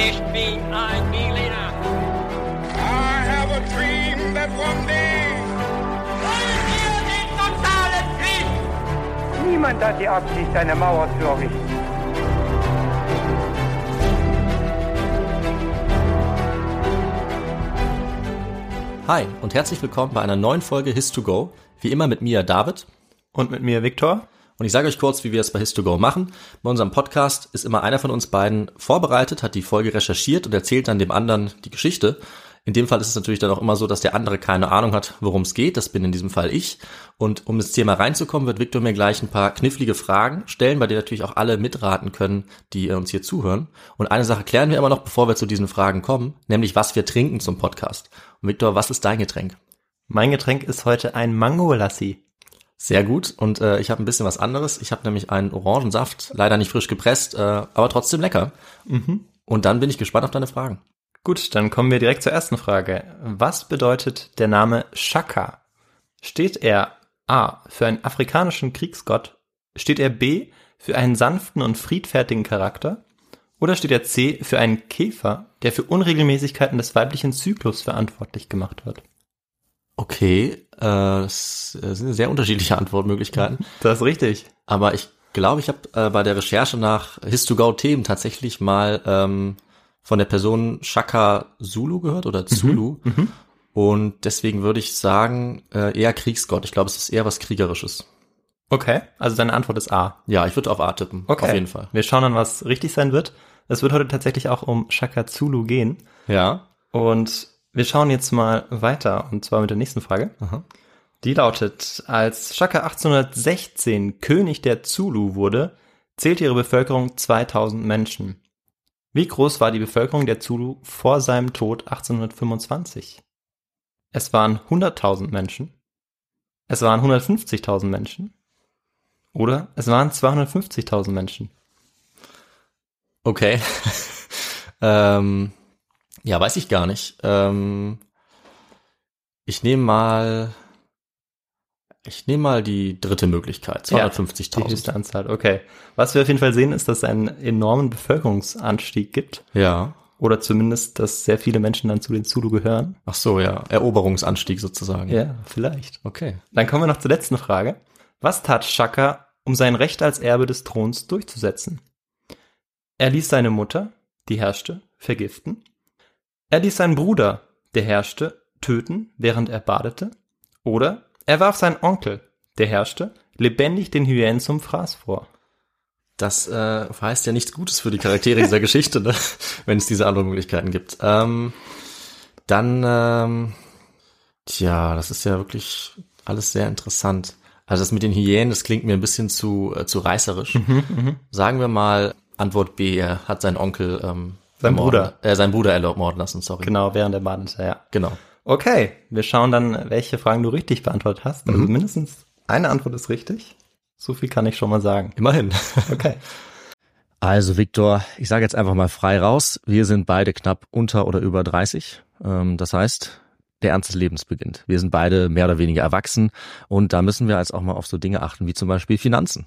Ich bin ein Berliner. I have a dream that one day. Wollen wir den totalen Krieg? Niemand hat die Absicht, eine Mauer zu errichten. Hi und herzlich willkommen bei einer neuen Folge His2Go. Wie immer mit mir David. Und mit mir Viktor. Und ich sage euch kurz, wie wir es bei His2Go machen. Bei unserem Podcast ist immer einer von uns beiden vorbereitet, hat die Folge recherchiert und erzählt dann dem anderen die Geschichte. In dem Fall ist es natürlich dann auch immer so, dass der andere keine Ahnung hat, worum es geht. Das bin in diesem Fall ich. Und um ins Thema reinzukommen, wird Viktor mir gleich ein paar knifflige Fragen stellen, bei denen natürlich auch alle mitraten können, die uns hier zuhören. Und eine Sache klären wir immer noch, bevor wir zu diesen Fragen kommen, nämlich was wir trinken zum Podcast. Und Viktor, was ist dein Getränk? Mein Getränk ist heute ein Mango-Lassi. Sehr gut. Und äh, ich habe ein bisschen was anderes. Ich habe nämlich einen Orangensaft, leider nicht frisch gepresst, äh, aber trotzdem lecker. Mhm. Und dann bin ich gespannt auf deine Fragen. Gut, dann kommen wir direkt zur ersten Frage. Was bedeutet der Name Shaka? Steht er A für einen afrikanischen Kriegsgott? Steht er B für einen sanften und friedfertigen Charakter? Oder steht er C für einen Käfer, der für Unregelmäßigkeiten des weiblichen Zyklus verantwortlich gemacht wird? Okay, äh, das sind sehr unterschiedliche Antwortmöglichkeiten. Das ist richtig. Aber ich glaube, ich habe äh, bei der Recherche nach His2Go-Themen tatsächlich mal ähm, von der Person Shaka Zulu gehört oder Zulu. Mhm. Und deswegen würde ich sagen, äh, eher Kriegsgott. Ich glaube, es ist eher was Kriegerisches. Okay, also deine Antwort ist A. Ja, ich würde auf A tippen. Okay. Auf jeden Fall. Wir schauen dann, was richtig sein wird. Es wird heute tatsächlich auch um Shaka Zulu gehen. Ja. Und wir schauen jetzt mal weiter, und zwar mit der nächsten Frage. Aha. Die lautet, als Shaka 1816 König der Zulu wurde, zählte ihre Bevölkerung 2000 Menschen. Wie groß war die Bevölkerung der Zulu vor seinem Tod 1825? Es waren 100.000 Menschen. Es waren 150.000 Menschen. Oder es waren 250.000 Menschen. Okay. ähm, ja, weiß ich gar nicht. Ähm, ich nehme mal, ich nehme mal die dritte Möglichkeit, Die 250.000. höchste Anzahl, okay. Was wir auf jeden Fall sehen, ist, dass es einen enormen Bevölkerungsanstieg gibt. Ja. Oder zumindest, dass sehr viele Menschen dann zu den Zulu gehören. Ach so, ja. Eroberungsanstieg sozusagen. Ja, vielleicht. Okay. Dann kommen wir noch zur letzten Frage. Was tat Shaka, um sein Recht als Erbe des Throns durchzusetzen? Er ließ seine Mutter, die herrschte, vergiften. Er ließ seinen Bruder, der herrschte, töten, während er badete. Oder er warf seinen Onkel, der herrschte, lebendig den Hyänen zum Fraß vor. Das äh, verheißt ja nichts Gutes für die Charaktere dieser Geschichte, ne? wenn es diese anderen Möglichkeiten gibt. Ähm, dann, ähm, tja, das ist ja wirklich alles sehr interessant. Also das mit den Hyänen, das klingt mir ein bisschen zu, äh, zu reißerisch. Mhm, Sagen wir mal Antwort B, er hat seinen Onkel, ähm, Sein Bruder. Äh, seinen Bruder ermorden lassen, sorry. Genau, während er badete, ja. Genau. Okay, wir schauen dann, welche Fragen du richtig beantwortet hast. Also mindestens eine Antwort ist richtig. So viel kann ich schon mal sagen. Immerhin. Okay. Also Viktor, ich sage jetzt einfach mal frei raus. Wir sind beide knapp unter oder über 30. Ähm, das heißt, der Ernst des Lebens beginnt. Wir sind beide mehr oder weniger erwachsen und da müssen wir jetzt auch mal auf so Dinge achten wie zum Beispiel Finanzen.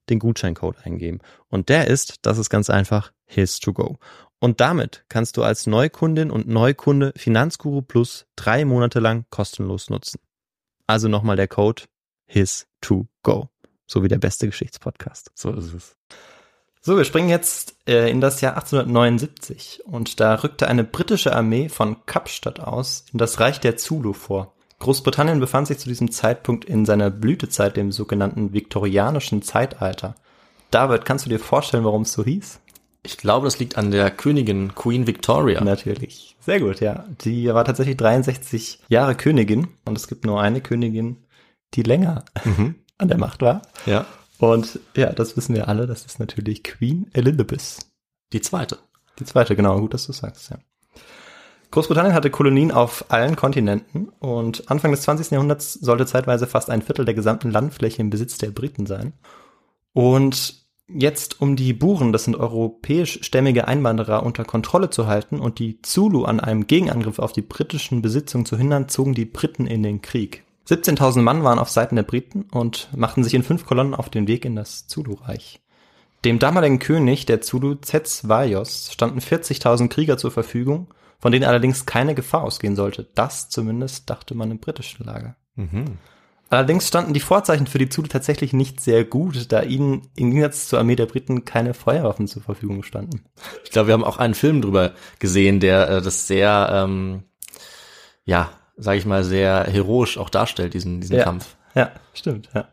den Gutscheincode eingeben. Und der ist, das ist ganz einfach, his to go. Und damit kannst du als Neukundin und Neukunde Finanzguru Plus drei Monate lang kostenlos nutzen. Also nochmal der Code his to go. So wie der beste Geschichtspodcast. So ist es. So, wir springen jetzt äh, in das Jahr 1879 und da rückte eine britische Armee von Kapstadt aus in das Reich der Zulu vor. Großbritannien befand sich zu diesem Zeitpunkt in seiner Blütezeit, dem sogenannten viktorianischen Zeitalter. David, kannst du dir vorstellen, warum es so hieß? Ich glaube, das liegt an der Königin Queen Victoria. Natürlich. Sehr gut, ja. Die war tatsächlich 63 Jahre Königin und es gibt nur eine Königin, die länger Mhm. an der Macht war. Ja. Und ja, das wissen wir alle, das ist natürlich Queen Elizabeth. Die zweite. Die zweite, genau, gut, dass du sagst, ja. Großbritannien hatte Kolonien auf allen Kontinenten und Anfang des 20. Jahrhunderts sollte zeitweise fast ein Viertel der gesamten Landfläche im Besitz der Briten sein. Und jetzt, um die Buren, das sind europäischstämmige Einwanderer, unter Kontrolle zu halten und die Zulu an einem Gegenangriff auf die britischen Besitzungen zu hindern, zogen die Briten in den Krieg. 17.000 Mann waren auf Seiten der Briten und machten sich in fünf Kolonnen auf den Weg in das Zulu-Reich. Dem damaligen König der Zulu, Cetshwayos, standen 40.000 Krieger zur Verfügung, von denen allerdings keine Gefahr ausgehen sollte. Das zumindest dachte man im britischen Lager. Mhm. Allerdings standen die Vorzeichen für die Zulu tatsächlich nicht sehr gut, da ihnen im Gegensatz zur Armee der Briten keine Feuerwaffen zur Verfügung standen. Ich glaube, wir haben auch einen Film drüber gesehen, der äh, das sehr, ähm, ja, sage ich mal, sehr heroisch auch darstellt, diesen, diesen Ja. Kampf. Ja, stimmt, ja.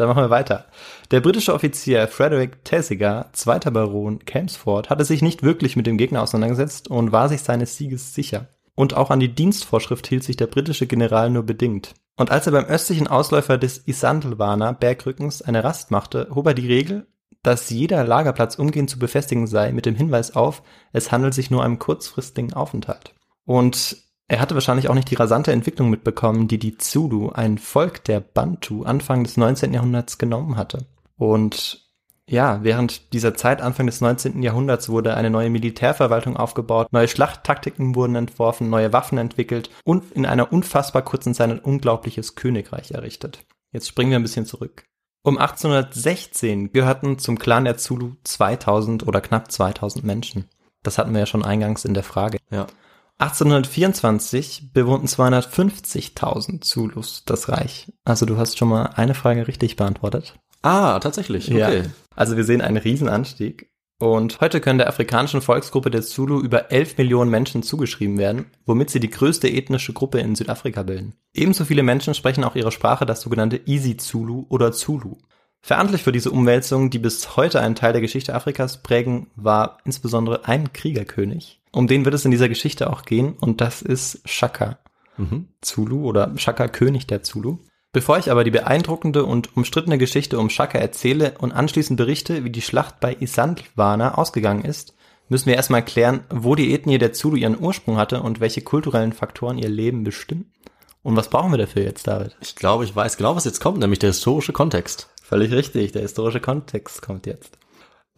Dann machen wir weiter. Der britische Offizier Frederick Thesiger, zweiter Baron Chelmsford, hatte sich nicht wirklich mit dem Gegner auseinandergesetzt und war sich seines Sieges sicher. Und auch an die Dienstvorschrift hielt sich der britische General nur bedingt. Und als er beim östlichen Ausläufer des Isandelwana Bergrückens eine Rast machte, hob er die Regel, dass jeder Lagerplatz umgehend zu befestigen sei, mit dem Hinweis auf, es handelt sich nur um einen kurzfristigen Aufenthalt. Und er hatte wahrscheinlich auch nicht die rasante Entwicklung mitbekommen, die die Zulu, ein Volk der Bantu, Anfang des 19. Jahrhunderts genommen hatte. Und ja, während dieser Zeit, Anfang des 19. Jahrhunderts, wurde eine neue Militärverwaltung aufgebaut, neue Schlachttaktiken wurden entworfen, neue Waffen entwickelt und in einer unfassbar kurzen Zeit ein unglaubliches Königreich errichtet. Jetzt springen wir ein bisschen zurück. Um 1816 gehörten zum Clan der Zulu 2000 oder knapp 2000 Menschen. Das hatten wir ja schon eingangs in der Frage. Ja. 1824 bewohnten 250.000 Zulus das Reich. Also du hast schon mal eine Frage richtig beantwortet. Ah, tatsächlich. Okay. Also wir sehen einen Riesenanstieg. Und heute können der afrikanischen Volksgruppe der Zulu über 11 Millionen Menschen zugeschrieben werden, womit sie die größte ethnische Gruppe in Südafrika bilden. Ebenso viele Menschen sprechen auch ihre Sprache, das sogenannte Easy-Zulu oder Zulu. Verantwortlich für diese Umwälzung, die bis heute einen Teil der Geschichte Afrikas prägen, war insbesondere ein Kriegerkönig. Um den wird es in dieser Geschichte auch gehen und das ist Shaka Mhm. Zulu oder Shaka König der Zulu. Bevor ich aber die beeindruckende und umstrittene Geschichte um Shaka erzähle und anschließend berichte, wie die Schlacht bei Isandlwana ausgegangen ist, müssen wir erstmal klären, wo die Ethnie der Zulu ihren Ursprung hatte und welche kulturellen Faktoren ihr Leben bestimmen. Und was brauchen wir dafür jetzt, David? Ich glaube, ich weiß genau, was jetzt kommt, nämlich der historische Kontext. Völlig richtig, der historische Kontext kommt jetzt.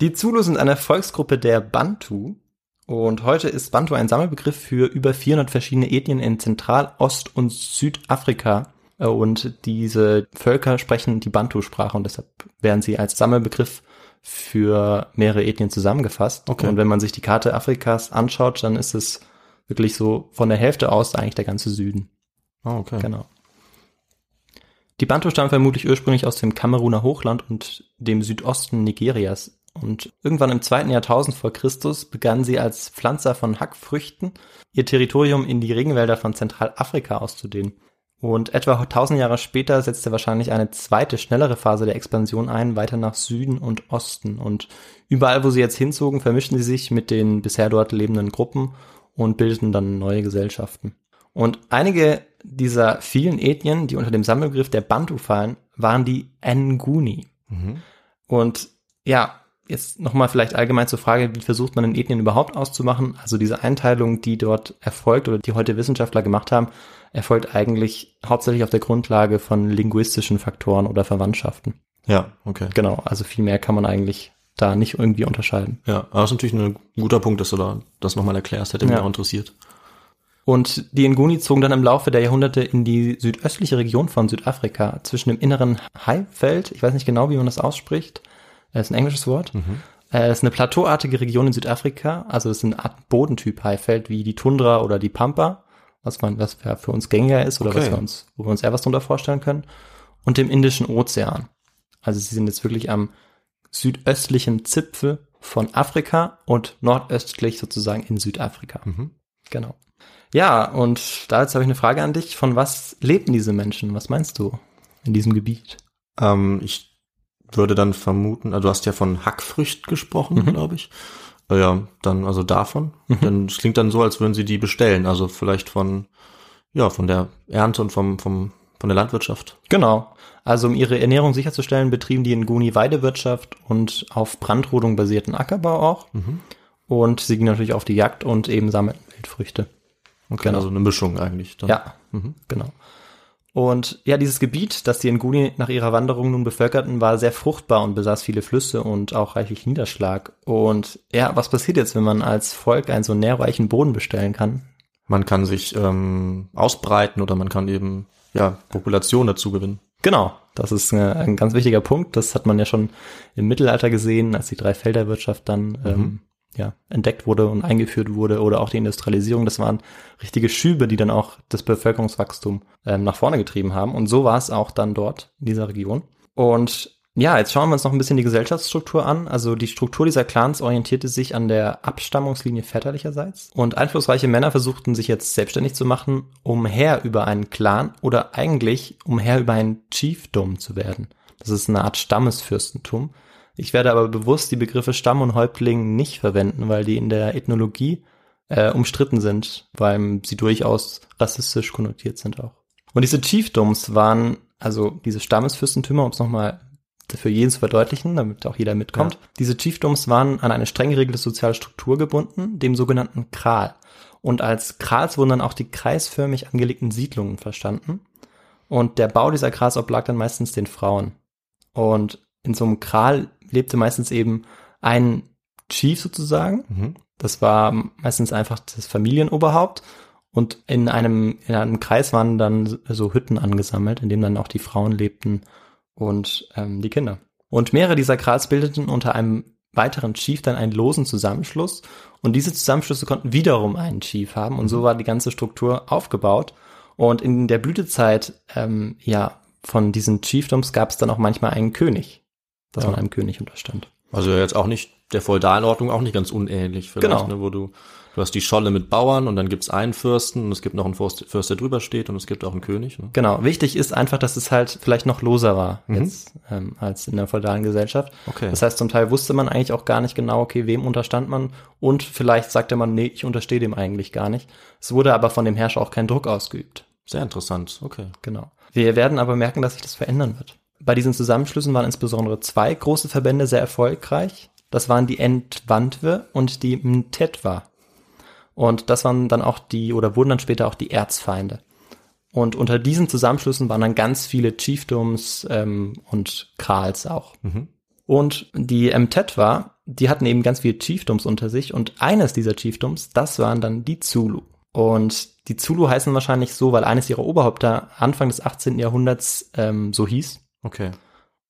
Die Zulu sind eine Volksgruppe der Bantu und heute ist Bantu ein Sammelbegriff für über 400 verschiedene Ethnien in Zentral-, Ost- und Südafrika Äh, und diese Völker sprechen die Bantu-Sprache und deshalb werden sie als Sammelbegriff für mehrere Ethnien zusammengefasst. Okay. Und wenn man sich die Karte Afrikas anschaut, dann ist es wirklich so von der Hälfte aus eigentlich der ganze Süden. Oh, okay. Genau. Die Bantu stammen vermutlich ursprünglich aus dem Kameruner Hochland und dem Südosten Nigerias Und irgendwann im zweiten Jahrtausend vor Christus begannen sie als Pflanzer von Hackfrüchten ihr Territorium in die Regenwälder von Zentralafrika auszudehnen. Und etwa 1000 Jahre später setzte wahrscheinlich eine zweite, schnellere Phase der Expansion ein, weiter nach Süden und Osten. Und überall, wo sie jetzt hinzogen, vermischten sie sich mit den bisher dort lebenden Gruppen und bildeten dann neue Gesellschaften. Und einige dieser vielen Ethnien, die unter dem Sammelbegriff der Bantu fallen, waren die Nguni. Mhm. Und ja, jetzt nochmal vielleicht allgemein zur Frage, wie versucht man in Ethnien überhaupt auszumachen? Also diese Einteilung, die dort erfolgt oder die heute Wissenschaftler gemacht haben, erfolgt eigentlich hauptsächlich auf der Grundlage von linguistischen Faktoren oder Verwandtschaften. Ja, okay. Genau, also viel mehr kann man eigentlich da nicht irgendwie unterscheiden. Ja, aber das ist natürlich ein guter Punkt, dass du da das nochmal erklärst, hätte mich Ja. auch interessiert. Und die Nguni zogen dann im Laufe der Jahrhunderte in die südöstliche Region von Südafrika, zwischen dem inneren Highfeld, ich weiß nicht genau, wie man das ausspricht, das ist ein englisches Wort, äh, es ist eine plateauartige Region in Südafrika, also es ist eine Art Bodentyp Highfeld, wie die Tundra oder die Pampa, was man, was für uns gängiger ist oder Okay. was wir uns, wo wir uns eher was drunter vorstellen können, und dem Indischen Ozean. Also sie sind jetzt wirklich am südöstlichen Zipfel von Afrika und nordöstlich sozusagen in Südafrika. Mhm. Genau. Ja, und da jetzt habe ich eine Frage an dich. Von was lebten diese Menschen? Was meinst du in diesem Gebiet? Ähm, ich würde dann vermuten, also du hast ja von Hackfrücht gesprochen, Mhm. glaube ich. Äh, Ja, dann also davon. Dann es klingt dann so, als würden sie die bestellen. Also vielleicht von ja von der Ernte und vom vom von der Landwirtschaft. Genau. Also um ihre Ernährung sicherzustellen, betrieben die in Nguni Weidewirtschaft und auf Brandrodung basierten Ackerbau auch. Und sie gingen natürlich auf die Jagd und eben sammelten Wildfrüchte. Okay, Genau. also eine Mischung eigentlich. Dann. Ja, Mhm. genau. Und ja, dieses Gebiet, das die Nguni nach ihrer Wanderung nun bevölkerten, war sehr fruchtbar und besaß viele Flüsse und auch reichlich Niederschlag. Und ja, was passiert jetzt, wenn man als Volk einen so nährreichen Boden bestellen kann? Man kann sich ähm, ausbreiten oder man kann eben ja Population dazu gewinnen. Genau, das ist äh, ein ganz wichtiger Punkt. Das hat man ja schon im Mittelalter gesehen, als die Dreifelderwirtschaft dann ähm, ja, entdeckt wurde und eingeführt wurde oder auch die Industrialisierung. Das waren richtige Schübe, die dann auch das Bevölkerungswachstum ähm, nach vorne getrieben haben. Und so war es auch dann dort in dieser Region. Und ja, jetzt schauen wir uns noch ein bisschen die Gesellschaftsstruktur an. Also die Struktur dieser Clans orientierte sich an der Abstammungslinie väterlicherseits. Und einflussreiche Männer versuchten sich jetzt selbstständig zu machen, um Herr über einen Clan oder eigentlich um Herr über ein Chiefdom zu werden. Das ist eine Art Stammesfürstentum. Ich werde aber bewusst die Begriffe Stamm und Häuptling nicht verwenden, weil die in der Ethnologie äh, umstritten sind, weil sie durchaus rassistisch konnotiert sind auch. Und diese Chiefdoms waren, also diese Stammesfürstentümer, um es nochmal für jeden zu verdeutlichen, damit auch jeder mitkommt. Diese Chiefdoms waren an eine streng geregelte soziale Struktur gebunden, dem sogenannten Kral. Und als Krals wurden dann auch die kreisförmig angelegten Siedlungen verstanden. Und der Bau dieser Krals oblag dann meistens den Frauen. Und in so einem Kral lebte meistens eben ein Chief sozusagen. Mhm. Das war meistens einfach das Familienoberhaupt. Und in einem, in einem Kreis waren dann so Hütten angesammelt, in denen dann auch die Frauen lebten und ähm, die Kinder. Und mehrere dieser Krals bildeten unter einem weiteren Chief dann einen losen Zusammenschluss. Und diese Zusammenschlüsse konnten wiederum einen Chief haben. Und so war die ganze Struktur aufgebaut. Und in der Blütezeit ähm, ja, von diesen Chiefdoms gab es dann auch manchmal einen König, das Ja. man einem König unterstand. Also jetzt auch nicht der Feudalordnung auch nicht ganz unähnlich vielleicht, Genau. ne, wo du du hast die Scholle mit Bauern und dann gibt's einen Fürsten und es gibt noch einen Fürst, Fürst der drüber steht und es gibt auch einen König. Ne? Genau, wichtig ist einfach, dass es halt vielleicht noch loser war Mhm. jetzt ähm, als in der feudalen Gesellschaft. Okay. Das heißt, zum Teil wusste man eigentlich auch gar nicht genau, okay, wem unterstand man und vielleicht sagte man, nee, ich unterstehe dem eigentlich gar nicht. Es wurde aber von dem Herrscher auch kein Druck ausgeübt. Sehr interessant. Okay. Genau. Wir werden aber merken, dass sich das verändern wird. Bei diesen Zusammenschlüssen waren insbesondere zwei große Verbände sehr erfolgreich. Das waren die Entwandwe und die Mtetwa. Und das waren dann auch die, oder wurden dann später auch die Erzfeinde. Und unter diesen Zusammenschlüssen waren dann ganz viele Chiefdoms ähm, und Krals auch. Mhm. Und die Mtetwa, die hatten eben ganz viele Chiefdoms unter sich und eines dieser Chiefdoms, das waren dann die Zulu. Und die Zulu heißen wahrscheinlich so, weil eines ihrer Oberhäupter Anfang des 18. Jahrhunderts ähm, so hieß. Okay.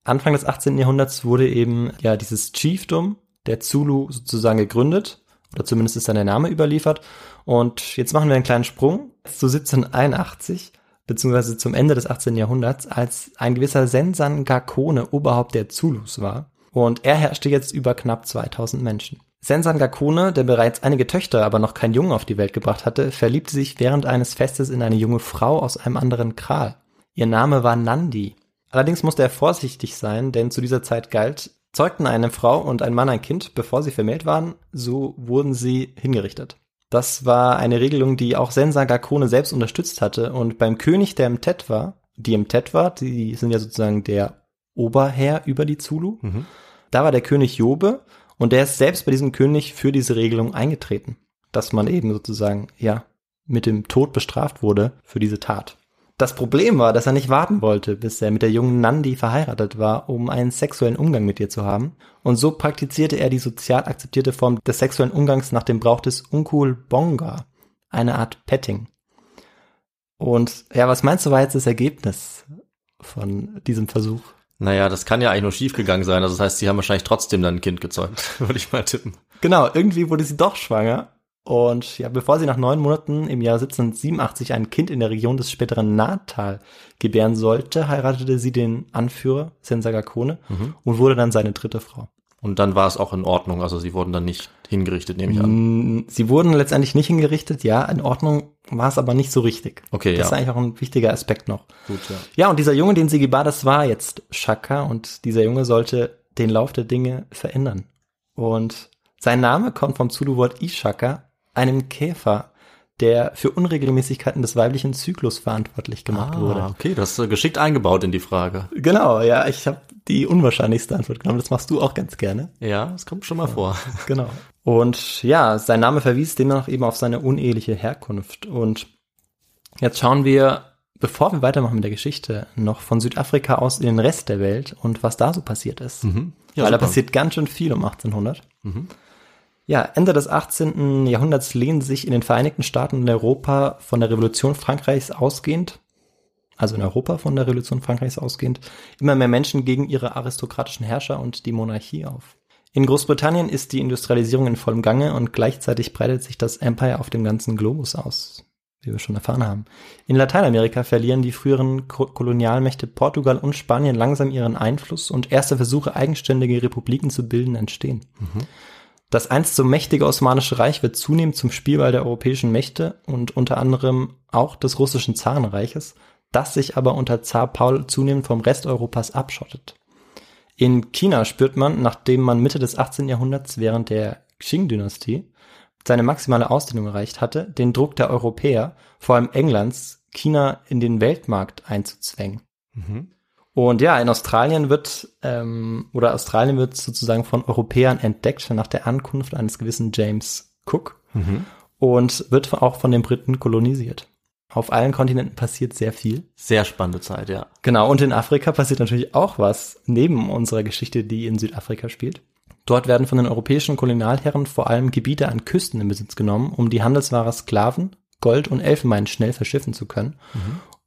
Anfang des 18. Jahrhunderts wurde eben ja dieses Chiefdom der Zulu sozusagen gegründet. Oder zumindest ist dann der Name überliefert. Und jetzt machen wir einen kleinen Sprung zu 1781, beziehungsweise zum Ende des 18. Jahrhunderts, als ein gewisser Sensan Gakone Oberhaupt der Zulus war. Und er herrschte jetzt über knapp 2000 Menschen. Sensan Gakone, der bereits einige Töchter, aber noch keinen Jungen auf die Welt gebracht hatte, verliebte sich während eines Festes in eine junge Frau aus einem anderen Kral. Ihr Name war Nandi. Allerdings musste er vorsichtig sein, denn zu dieser Zeit galt, zeugten eine Frau und ein Mann ein Kind, bevor sie vermählt waren, so wurden sie hingerichtet. Das war eine Regelung, die auch Sensa Gakone selbst unterstützt hatte und beim König, der im Tet war, die im Tet war, die sind ja sozusagen der Oberherr über die Zulu, Mhm. da war der König Jobe und der ist selbst bei diesem König für diese Regelung eingetreten, dass man eben sozusagen, ja, mit dem Tod bestraft wurde für diese Tat. Das Problem war, dass er nicht warten wollte, bis er mit der jungen Nandi verheiratet war, um einen sexuellen Umgang mit ihr zu haben. Und so praktizierte er die sozial akzeptierte Form des sexuellen Umgangs nach dem Brauch des Unkul Bonga, eine Art Petting. Und ja, was meinst du war jetzt das Ergebnis von diesem Versuch? Naja, das kann ja eigentlich nur schief gegangen sein. Also das heißt, sie haben wahrscheinlich trotzdem dann ein Kind gezeugt, würde ich mal tippen. Genau, irgendwie wurde sie doch schwanger. Und ja, bevor sie nach neun Monaten im Jahr 1787 ein Kind in der Region des späteren Natal gebären sollte, heiratete sie den Anführer Sensagakone und wurde dann seine dritte Frau. Und dann war es auch in Ordnung. Also sie wurden dann nicht hingerichtet, nehme ich an. Mm, Sie wurden letztendlich nicht hingerichtet, ja, in Ordnung war es aber nicht so richtig. Okay, Das ist ja. eigentlich auch ein wichtiger Aspekt noch. Gut, ja. Ja, und dieser Junge, den sie gebar, das war jetzt Shaka und dieser Junge sollte den Lauf der Dinge verändern. Und sein Name kommt vom Zulu-Wort Ishaka, einem Käfer, der für Unregelmäßigkeiten des weiblichen Zyklus verantwortlich gemacht Ah, wurde. okay, das ist geschickt eingebaut in die Frage. Genau, ja, ich habe die unwahrscheinlichste Antwort genommen. Das machst du auch ganz gerne. Ja, das kommt schon mal vor. Genau. Und ja, sein Name verwies demnach eben auf seine uneheliche Herkunft. Und jetzt schauen wir, bevor wir weitermachen mit der Geschichte, noch von Südafrika aus in den Rest der Welt und was da so passiert ist. Mhm. Ja, Weil da super. passiert ganz schön viel um 1800. Ja, Ende des 18. Jahrhunderts lehnen sich in den Vereinigten Staaten und in Europa von der Revolution Frankreichs ausgehend, also in Europa von der Revolution Frankreichs ausgehend, immer mehr Menschen gegen ihre aristokratischen Herrscher und die Monarchie auf. In Großbritannien ist die Industrialisierung in vollem Gange und gleichzeitig breitet sich das Empire auf dem ganzen Globus aus, wie wir schon erfahren haben. In Lateinamerika verlieren die früheren Ko Kolonialmächte Portugal und Spanien langsam ihren Einfluss und erste Versuche, eigenständige Republiken zu bilden, entstehen. Das einst so mächtige Osmanische Reich wird zunehmend zum Spielball der europäischen Mächte und unter anderem auch des russischen Zarenreiches, das sich aber unter Zar Paul zunehmend vom Rest Europas abschottet. In China spürt man, nachdem man Mitte des 18. Jahrhunderts während der Qing-Dynastie seine maximale Ausdehnung erreicht hatte, den Druck der Europäer, vor allem Englands, China in den Weltmarkt einzuzwängen. Und ja, in Australien wird, ähm, oder Australien wird sozusagen von Europäern entdeckt nach der Ankunft eines gewissen James Cook und wird auch von den Briten kolonisiert. Auf allen Kontinenten passiert sehr viel. Sehr spannende Zeit, ja. Genau, und in Afrika passiert natürlich auch was neben unserer Geschichte, die in Südafrika spielt. Dort werden von den europäischen Kolonialherren vor allem Gebiete an Küsten in Besitz genommen, um die Handelsware Sklaven, Gold und Elfenbein schnell verschiffen zu können.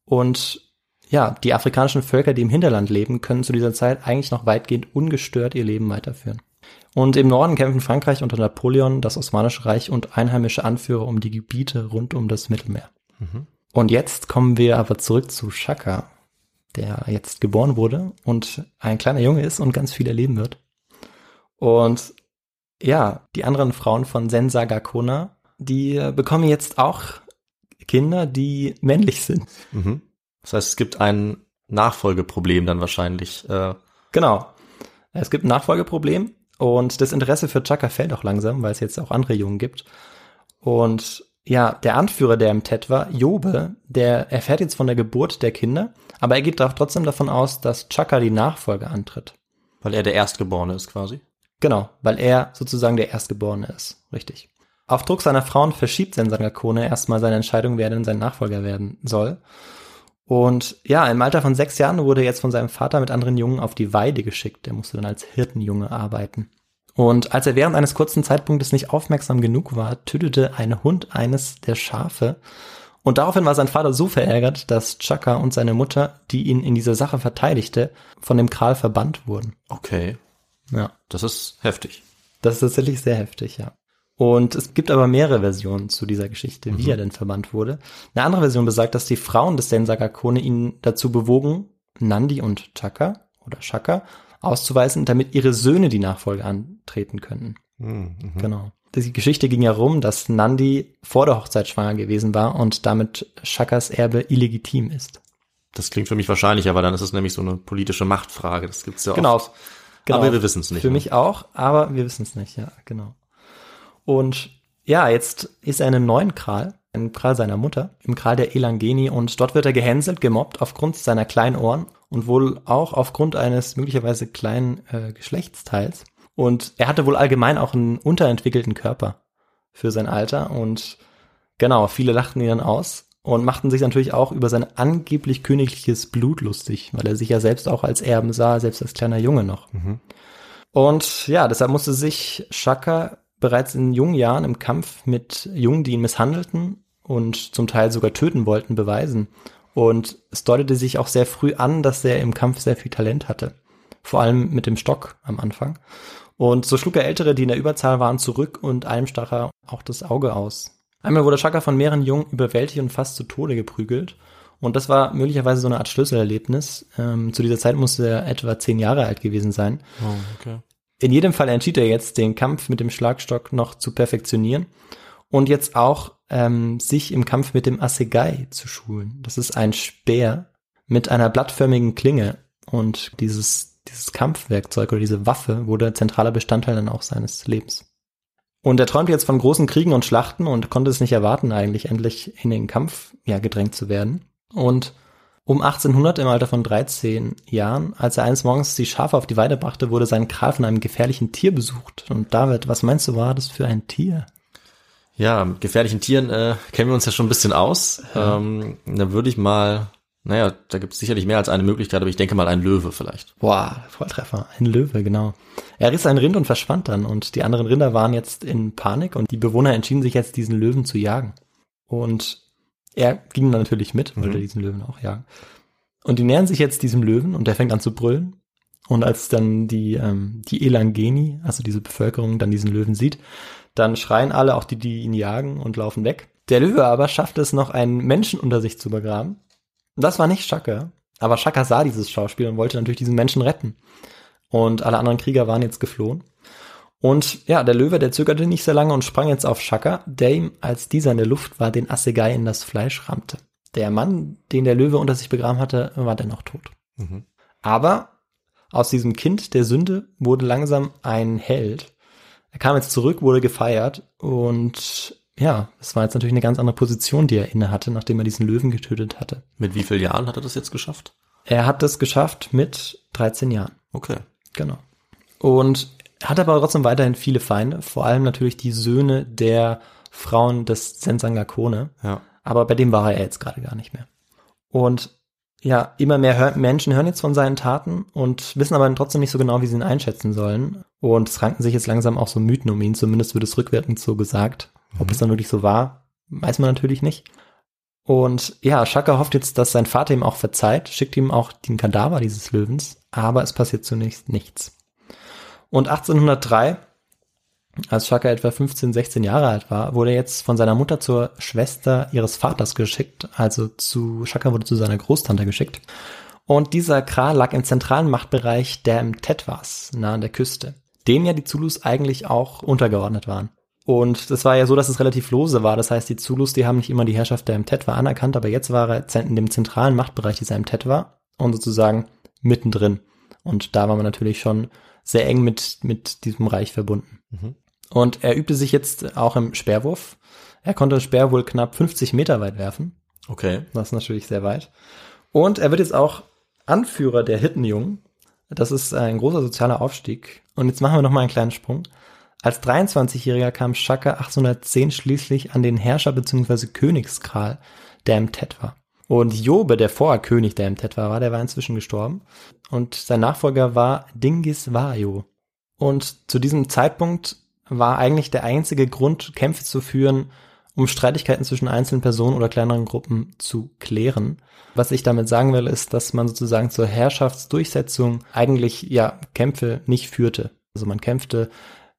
Und ja, die afrikanischen Völker, die im Hinterland leben, können zu dieser Zeit eigentlich noch weitgehend ungestört ihr Leben weiterführen. Und im Norden kämpfen Frankreich unter Napoleon, das Osmanische Reich und einheimische Anführer um die Gebiete rund um das Mittelmeer. Und jetzt kommen wir aber zurück zu Shaka, der jetzt geboren wurde und ein kleiner Junge ist und ganz viel erleben wird. Und ja, die anderen Frauen von Sensa Gakona, die bekommen jetzt auch Kinder, die männlich sind. Mhm. Das heißt, es gibt ein Nachfolgeproblem dann wahrscheinlich. Äh, Genau. Es gibt ein Nachfolgeproblem und das Interesse für Chaka fällt auch langsam, weil es jetzt auch andere Jungen gibt. Und ja, der Anführer, der im TED war, Jobe, der erfährt jetzt von der Geburt der Kinder, aber er geht auch trotzdem davon aus, dass Chaka die Nachfolge antritt. weil er der Erstgeborene ist quasi. Genau, weil er sozusagen der Erstgeborene ist. Richtig. Auf Druck seiner Frauen verschiebt Sensangakone erstmal seine Entscheidung, wer denn sein Nachfolger werden soll. Und ja, im Alter von sechs Jahren wurde er jetzt von seinem Vater mit anderen Jungen auf die Weide geschickt. Der musste dann als Hirtenjunge arbeiten. Und als er während eines kurzen Zeitpunktes nicht aufmerksam genug war, tötete ein Hund eines der Schafe. Und daraufhin war sein Vater so verärgert, dass Chaka und seine Mutter, die ihn in dieser Sache verteidigte, von dem Kral verbannt wurden. Okay, Ja. das ist heftig. Das ist tatsächlich sehr heftig, ja. Und es gibt aber mehrere Versionen zu dieser Geschichte, wie er denn verbannt wurde. Eine andere Version besagt, dass die Frauen des Sensagakone ihn dazu bewogen, Nandi und Chaka oder Shaka auszuweisen, damit ihre Söhne die Nachfolge antreten können. Mhm. Genau. Die Geschichte ging ja rum, dass Nandi vor der Hochzeit schwanger gewesen war und damit Shakas Erbe illegitim ist. Das klingt für mich wahrscheinlich, aber dann ist es nämlich so eine politische Machtfrage. Das gibt's ja Genau. oft. genau. Aber wir wissen es nicht. Für ne? mich auch, aber wir wissen es nicht, ja, genau. Und ja, jetzt ist er in einem neuen Kral, im Kral seiner Mutter, im Kral der Elangeni und dort wird er gehänselt, gemobbt aufgrund seiner kleinen Ohren und wohl auch aufgrund eines möglicherweise kleinen äh, Geschlechtsteils. Und er hatte wohl allgemein auch einen unterentwickelten Körper für sein Alter und genau, viele lachten ihn dann aus und machten sich natürlich auch über sein angeblich königliches Blut lustig, weil er sich ja selbst auch als Erben sah, selbst als kleiner Junge noch. Und ja, deshalb musste sich Shaka bereits in jungen Jahren im Kampf mit Jungen, die ihn misshandelten und zum Teil sogar töten wollten, beweisen. Und es deutete sich auch sehr früh an, dass er im Kampf sehr viel Talent hatte. Vor allem mit dem Stock am Anfang. Und so schlug er Ältere, die in der Überzahl waren, zurück und einem stach er auch das Auge aus. Einmal wurde Shaka von mehreren Jungen überwältigt und fast zu Tode geprügelt. Und das war möglicherweise so eine Art Schlüsselerlebnis. Ähm, zu dieser Zeit musste er etwa zehn Jahre alt gewesen sein. Oh, okay. In jedem Fall entschied er jetzt, den Kampf mit dem Schlagstock noch zu perfektionieren und jetzt auch ähm, sich im Kampf mit dem Assegai zu schulen. Das ist ein Speer mit einer blattförmigen Klinge und dieses, dieses Kampfwerkzeug oder diese Waffe wurde zentraler Bestandteil dann auch seines Lebens. Und er träumte jetzt von großen Kriegen und Schlachten und konnte es nicht erwarten, eigentlich endlich in den Kampf ja, gedrängt zu werden. Und um 1800 im Alter von 13 Jahren, als er eines Morgens die Schafe auf die Weide brachte, wurde sein Kral von einem gefährlichen Tier besucht. Und David, was meinst du, war das für ein Tier? Ja, mit gefährlichen Tieren äh, kennen wir uns ja schon ein bisschen aus. Ähm, da würde ich mal, naja, da gibt es sicherlich mehr als eine Möglichkeit, aber ich denke mal ein Löwe vielleicht. Boah, Volltreffer. Ein Löwe, genau. Er riss ein Rind und verschwand dann und die anderen Rinder waren jetzt in Panik und die Bewohner entschieden sich jetzt, diesen Löwen zu jagen. Und er ging dann natürlich mit, wollte Mhm. diesen Löwen auch jagen. Und die nähern sich jetzt diesem Löwen und der fängt an zu brüllen. Und als dann die, ähm, die Elangeni, also diese Bevölkerung, dann diesen Löwen sieht, dann schreien alle, auch die, die ihn jagen und laufen weg. Der Löwe aber schafft es noch, einen Menschen unter sich zu begraben. Das war nicht Shaka, aber Shaka sah dieses Schauspiel und wollte natürlich diesen Menschen retten. Und alle anderen Krieger waren jetzt geflohen. Und ja, der Löwe, der zögerte nicht sehr lange und sprang jetzt auf Shaka, der ihm, als dieser in der Luft war, den Assegai in das Fleisch rammte. Der Mann, den der Löwe unter sich begraben hatte, war dennoch tot. Mhm. Aber aus diesem Kind der Sünde wurde langsam ein Held. Er kam jetzt zurück, wurde gefeiert und ja, es war jetzt natürlich eine ganz andere Position, die er inne hatte, nachdem er diesen Löwen getötet hatte. Mit wie vielen Jahren hat er das jetzt geschafft? Er hat das geschafft mit 13 Jahren. Okay. Genau. Und er hat aber trotzdem weiterhin viele Feinde, vor allem natürlich die Söhne der Frauen des Sensangakone. Ja. Aber bei dem war er jetzt gerade gar nicht mehr. Und ja, immer mehr hör Menschen hören jetzt von seinen Taten und wissen aber trotzdem nicht so genau, wie sie ihn einschätzen sollen. Und es ranken sich jetzt langsam auch so Mythen um ihn, zumindest wird es rückwirkend so gesagt. Ob es dann wirklich so war, weiß man natürlich nicht. Und ja, Shaka hofft jetzt, dass sein Vater ihm auch verzeiht, schickt ihm auch den Kadaver dieses Löwens, aber es passiert zunächst nichts. Und 1803, als Shaka etwa 15, 16 Jahre alt war, wurde er jetzt von seiner Mutter zur Schwester ihres Vaters geschickt, also zu Shaka wurde zu seiner Großtante geschickt. Und dieser Kral lag im zentralen Machtbereich der Mtetwas, nah an der Küste, dem ja die Zulus eigentlich auch untergeordnet waren. Und das war ja so, dass es relativ lose war. Das heißt, die Zulus, die haben nicht immer die Herrschaft der Mtetwa anerkannt, aber jetzt war er in dem zentralen Machtbereich dieser Mtetwa und sozusagen mittendrin. Und da war man natürlich schon sehr eng mit, mit diesem Reich verbunden. Mhm. Und er übte sich jetzt auch im Speerwurf. Er konnte Speer wohl knapp 50 Meter weit werfen. Okay. Das ist natürlich sehr weit. Und er wird jetzt auch Anführer der Hittenjungen. Das ist ein großer sozialer Aufstieg. Und jetzt machen wir noch mal einen kleinen Sprung. Als 23-Jähriger kam Shaka 1810 schließlich an den Herrscher bzw. Königskral der Mtetwa. Und Jobe, der vorher König der Mtetwa war, der war inzwischen gestorben. Und sein Nachfolger war Dingis Vajo. Und zu diesem Zeitpunkt war eigentlich der einzige Grund, Kämpfe zu führen, um Streitigkeiten zwischen einzelnen Personen oder kleineren Gruppen zu klären. Was ich damit sagen will, ist, dass man sozusagen zur Herrschaftsdurchsetzung eigentlich ja Kämpfe nicht führte. Also man kämpfte,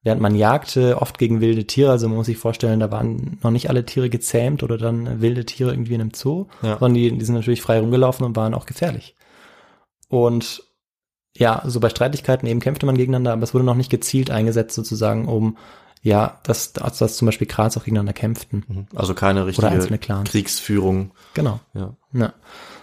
während man jagte, oft gegen wilde Tiere. Also man muss sich vorstellen, da waren noch nicht alle Tiere gezähmt oder dann wilde Tiere irgendwie in einem Zoo, Ja. sondern die, die sind natürlich frei rumgelaufen und waren auch gefährlich. Und ja, so bei Streitigkeiten eben kämpfte man gegeneinander, aber es wurde noch nicht gezielt eingesetzt sozusagen, um ja, dass, dass, dass zum Beispiel Krals auch gegeneinander kämpften. Also keine richtige Clans. Kriegsführung. Genau. Ja. Ja.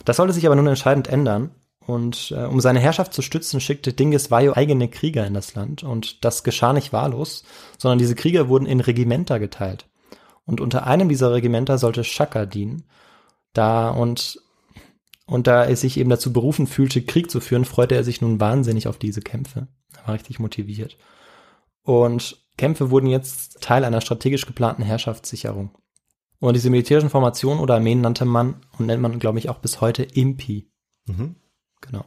Das sollte sich aber nun entscheidend ändern. Und äh, um seine Herrschaft zu stützen, schickte Dinges Vajo eigene Krieger in das Land. Und das geschah nicht wahllos, sondern diese Krieger wurden in Regimenter geteilt. Und unter einem dieser Regimenter sollte Shaka dienen. Da und, und da er sich eben dazu berufen fühlte, Krieg zu führen, freute er sich nun wahnsinnig auf diese Kämpfe. Er war richtig motiviert. Und Kämpfe wurden jetzt Teil einer strategisch geplanten Herrschaftssicherung. Und diese militärischen Formationen oder Armeen nannte man und nennt man, glaube ich, auch bis heute Impi. Mhm. Genau.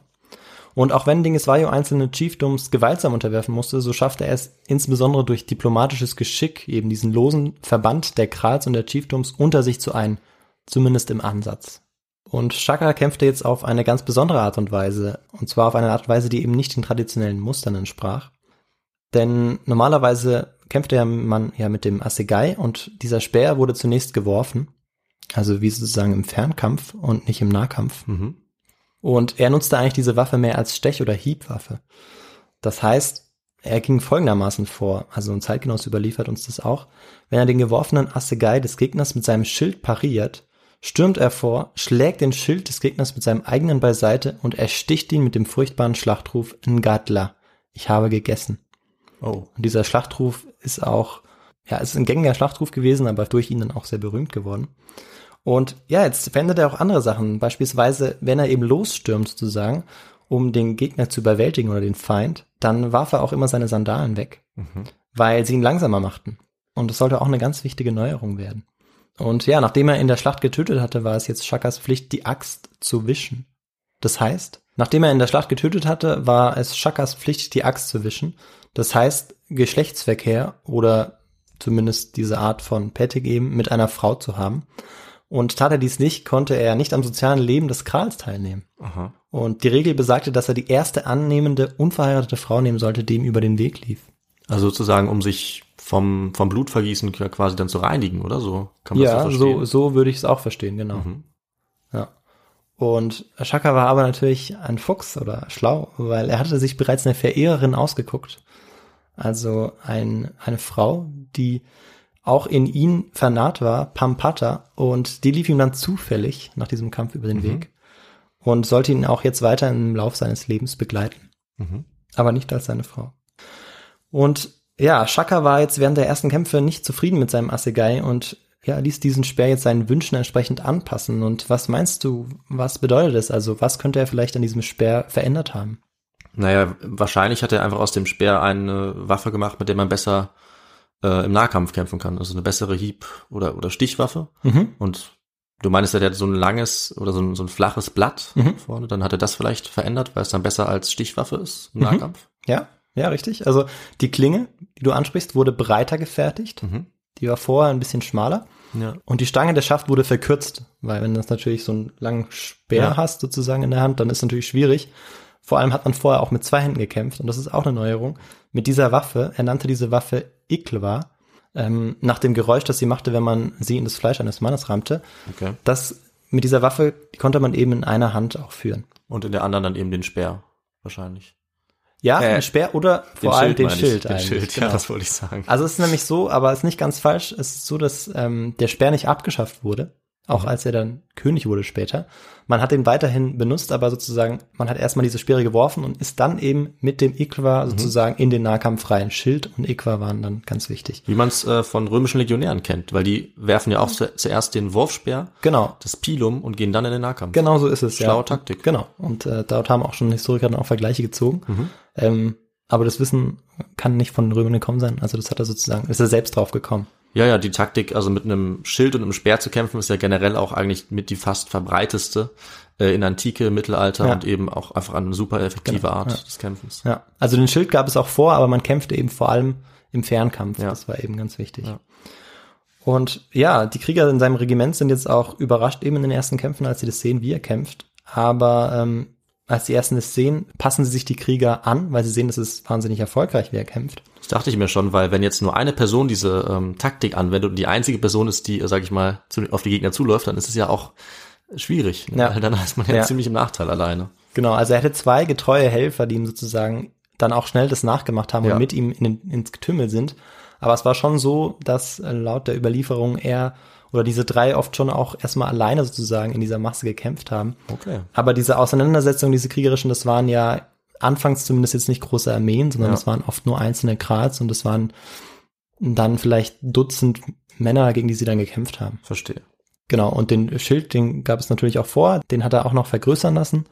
Und auch wenn Dingiswayo einzelne Chiefdoms gewaltsam unterwerfen musste, so schaffte er es insbesondere durch diplomatisches Geschick, eben diesen losen Verband der Krals und der Chiefdoms unter sich zu ein, zumindest im Ansatz. Und Shaka kämpfte jetzt auf eine ganz besondere Art und Weise, und zwar auf eine Art und Weise, die eben nicht den traditionellen Mustern entsprach. Denn normalerweise kämpfte man ja mit dem Assegai und dieser Speer wurde zunächst geworfen, also wie sozusagen im Fernkampf und nicht im Nahkampf. Mhm. Und er nutzte eigentlich diese Waffe mehr als Stech- oder Hiebwaffe. Das heißt, er ging folgendermaßen vor, also ein Zeitgenoss überliefert uns das auch, wenn er den geworfenen Assegai des Gegners mit seinem Schild pariert, stürmt er vor, schlägt den Schild des Gegners mit seinem eigenen beiseite und ersticht ihn mit dem furchtbaren Schlachtruf Ngadla, ich habe gegessen. Oh. Und dieser Schlachtruf ist auch, ja, es ist ein gängiger Schlachtruf gewesen, aber durch ihn dann auch sehr berühmt geworden. Und ja, jetzt verändert er auch andere Sachen. Beispielsweise, wenn er eben losstürmt sozusagen, um den Gegner zu überwältigen oder den Feind, dann warf er auch immer seine Sandalen weg, weil sie ihn langsamer machten. Und das sollte auch eine ganz wichtige Neuerung werden. Und ja, nachdem er in der Schlacht getötet hatte, war es jetzt Shakas Pflicht, die Axt zu wischen. Das heißt, nachdem er in der Schlacht getötet hatte, war es Shakas Pflicht, die Axt zu wischen. Das heißt, Geschlechtsverkehr oder zumindest diese Art von Pettig eben mit einer Frau zu haben. Und tat er dies nicht, konnte er nicht am sozialen Leben des Krals teilnehmen. Aha. Und die Regel besagte, dass er die erste annehmende, unverheiratete Frau nehmen sollte, die ihm über den Weg lief. Also sozusagen, um sich vom, vom Blutvergießen quasi dann zu reinigen, oder so? Kann man das ja, so so, verstehen? so würde ich es auch verstehen, genau. Mhm. Ja. Und Shaka war aber natürlich ein Fuchs oder schlau, weil er hatte sich bereits eine Verehrerin ausgeguckt. Also ein, eine Frau, die auch in ihn vernarrt war, Pampata, und die lief ihm dann zufällig nach diesem Kampf über den Weg und sollte ihn auch jetzt weiter im Lauf seines Lebens begleiten. Mhm. Aber nicht als seine Frau. Und ja, Shaka war jetzt während der ersten Kämpfe nicht zufrieden mit seinem Assegai und ja, ließ diesen Speer jetzt seinen Wünschen entsprechend anpassen. Und was meinst du, was bedeutet das? Also, was könnte er vielleicht an diesem Speer verändert haben? Naja, wahrscheinlich hat er einfach aus dem Speer eine Waffe gemacht, mit der man besser äh, im Nahkampf kämpfen kann. Also eine bessere Hieb- oder, oder Stichwaffe. Mhm. Und du meinst ja, der hat so ein langes oder so ein, so ein flaches Blatt Mhm. vorne. Dann hat er das vielleicht verändert, weil es dann besser als Stichwaffe ist im Mhm. Nahkampf. Ja, ja, richtig. Also die Klinge, die du ansprichst, wurde breiter gefertigt. Mhm. Die war vorher ein bisschen schmaler. Ja. Und die Stange der Schaft wurde verkürzt, weil wenn du das natürlich so einen langen Speer Ja. hast sozusagen in der Hand, dann ist natürlich schwierig. Vor allem hat man vorher auch mit zwei Händen gekämpft und das ist auch eine Neuerung. Mit dieser Waffe, er nannte diese Waffe Iklwa, ähm, nach dem Geräusch, das sie machte, wenn man sie in das Fleisch eines Mannes rammte. Okay. Das mit dieser Waffe konnte man eben in einer Hand auch führen. Und in der anderen dann eben den Speer. Wahrscheinlich. Ja, Äh, ein Speer oder vor allem den meine ich. Schild Den. Schild, genau. ja, das wollte ich sagen. Also es ist nämlich so, aber es ist nicht ganz falsch. Es ist so, dass ähm, der Speer nicht abgeschafft wurde, auch als er dann König wurde später. Man hat den weiterhin benutzt, aber sozusagen, man hat erstmal diese Speere geworfen und ist dann eben mit dem Ikwa sozusagen in den Nahkampf rein. Schild und Ikwa waren dann ganz wichtig. Wie man es äh, von römischen Legionären kennt, weil die werfen ja auch zu, zuerst den Wurfspeer, Genau. das Pilum und gehen dann in den Nahkampf. Genau so ist es. Schlaue ja. Taktik. Genau. Und äh, dort haben auch schon Historiker dann auch Vergleiche gezogen. Mhm. Ähm, aber das Wissen kann nicht von den Römern gekommen sein. Also das hat er sozusagen, ist er selbst drauf gekommen. Ja, ja, die Taktik, also mit einem Schild und einem Speer zu kämpfen, ist ja generell auch eigentlich mit die fast verbreiteste äh, in Antike, Mittelalter Ja. und eben auch einfach eine super effektive Genau, Art ja. des Kämpfens. Ja, also den Schild gab es auch vor, aber man kämpfte eben vor allem im Fernkampf. Ja. Das war eben ganz wichtig. Ja. Und ja, die Krieger in seinem Regiment sind jetzt auch überrascht eben in den ersten Kämpfen, als sie das sehen, wie er kämpft. Aber ähm, als die ersten das sehen, passen sie sich die Krieger an, weil sie sehen, es ist wahnsinnig erfolgreich, wie er kämpft. Das dachte ich mir schon, weil wenn jetzt nur eine Person diese ähm, Taktik anwendet und die einzige Person ist, die, sag ich mal, zu, auf die Gegner zuläuft, dann ist es ja auch schwierig. Ne? Ja. Weil dann ist man ja, Ja. ziemlich im Nachteil alleine. Genau, also er hatte zwei getreue Helfer, die ihm sozusagen dann auch schnell das nachgemacht haben Ja. und mit ihm in ins Getümmel sind. Aber es war schon so, dass äh, laut der Überlieferung er oder diese drei oft schon auch erstmal alleine sozusagen in dieser Masse gekämpft haben. Okay. Aber diese Auseinandersetzungen, diese kriegerischen, das waren ja anfangs zumindest jetzt nicht große Armeen, sondern Ja. das waren oft nur einzelne Krals und das waren dann vielleicht Dutzend Männer, gegen die sie dann gekämpft haben. Verstehe. Genau, und den Schild, den gab es natürlich auch vor, den hat er auch noch vergrößern lassen,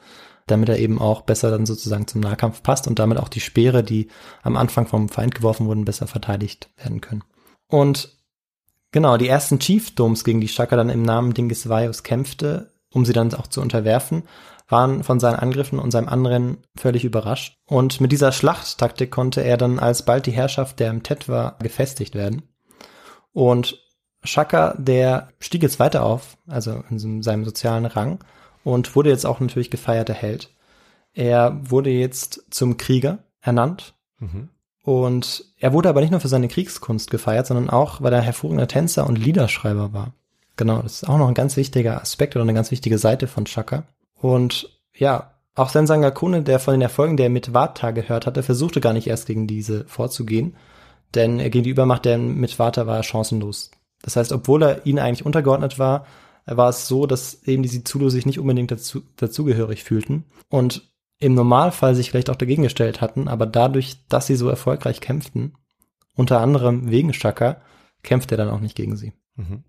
damit er eben auch besser dann sozusagen zum Nahkampf passt und damit auch die Speere, die am Anfang vom Feind geworfen wurden, besser verteidigt werden können. Und genau, die ersten Chiefdoms, gegen die Shaka dann im Namen Dingis Vaios kämpfte, um sie dann auch zu unterwerfen, waren von seinen Angriffen und seinem Anrennen völlig überrascht. Und mit dieser Schlachttaktik konnte er dann alsbald die Herrschaft der Mtetwa gefestigt werden. Und Shaka, der stieg jetzt weiter auf, also in seinem sozialen Rang und wurde jetzt auch natürlich gefeierter Held. Er wurde jetzt zum Krieger ernannt Mhm. und er wurde aber nicht nur für seine Kriegskunst gefeiert, sondern auch, weil er hervorragender Tänzer und Liederschreiber war. Genau, das ist auch noch ein ganz wichtiger Aspekt oder eine ganz wichtige Seite von Shaka. Und ja, auch Sensanga Kone, der von den Erfolgen der Mitwata gehört hatte, versuchte gar nicht erst gegen diese vorzugehen, denn gegen die Übermacht der Mitwata war er chancenlos. Das heißt, obwohl er ihnen eigentlich untergeordnet war, war es so, dass eben die Zulu sich nicht unbedingt dazu, dazugehörig fühlten und im Normalfall sich vielleicht auch dagegen gestellt hatten, aber dadurch, dass sie so erfolgreich kämpften, unter anderem wegen Shaka, kämpft er dann auch nicht gegen sie. Mhm.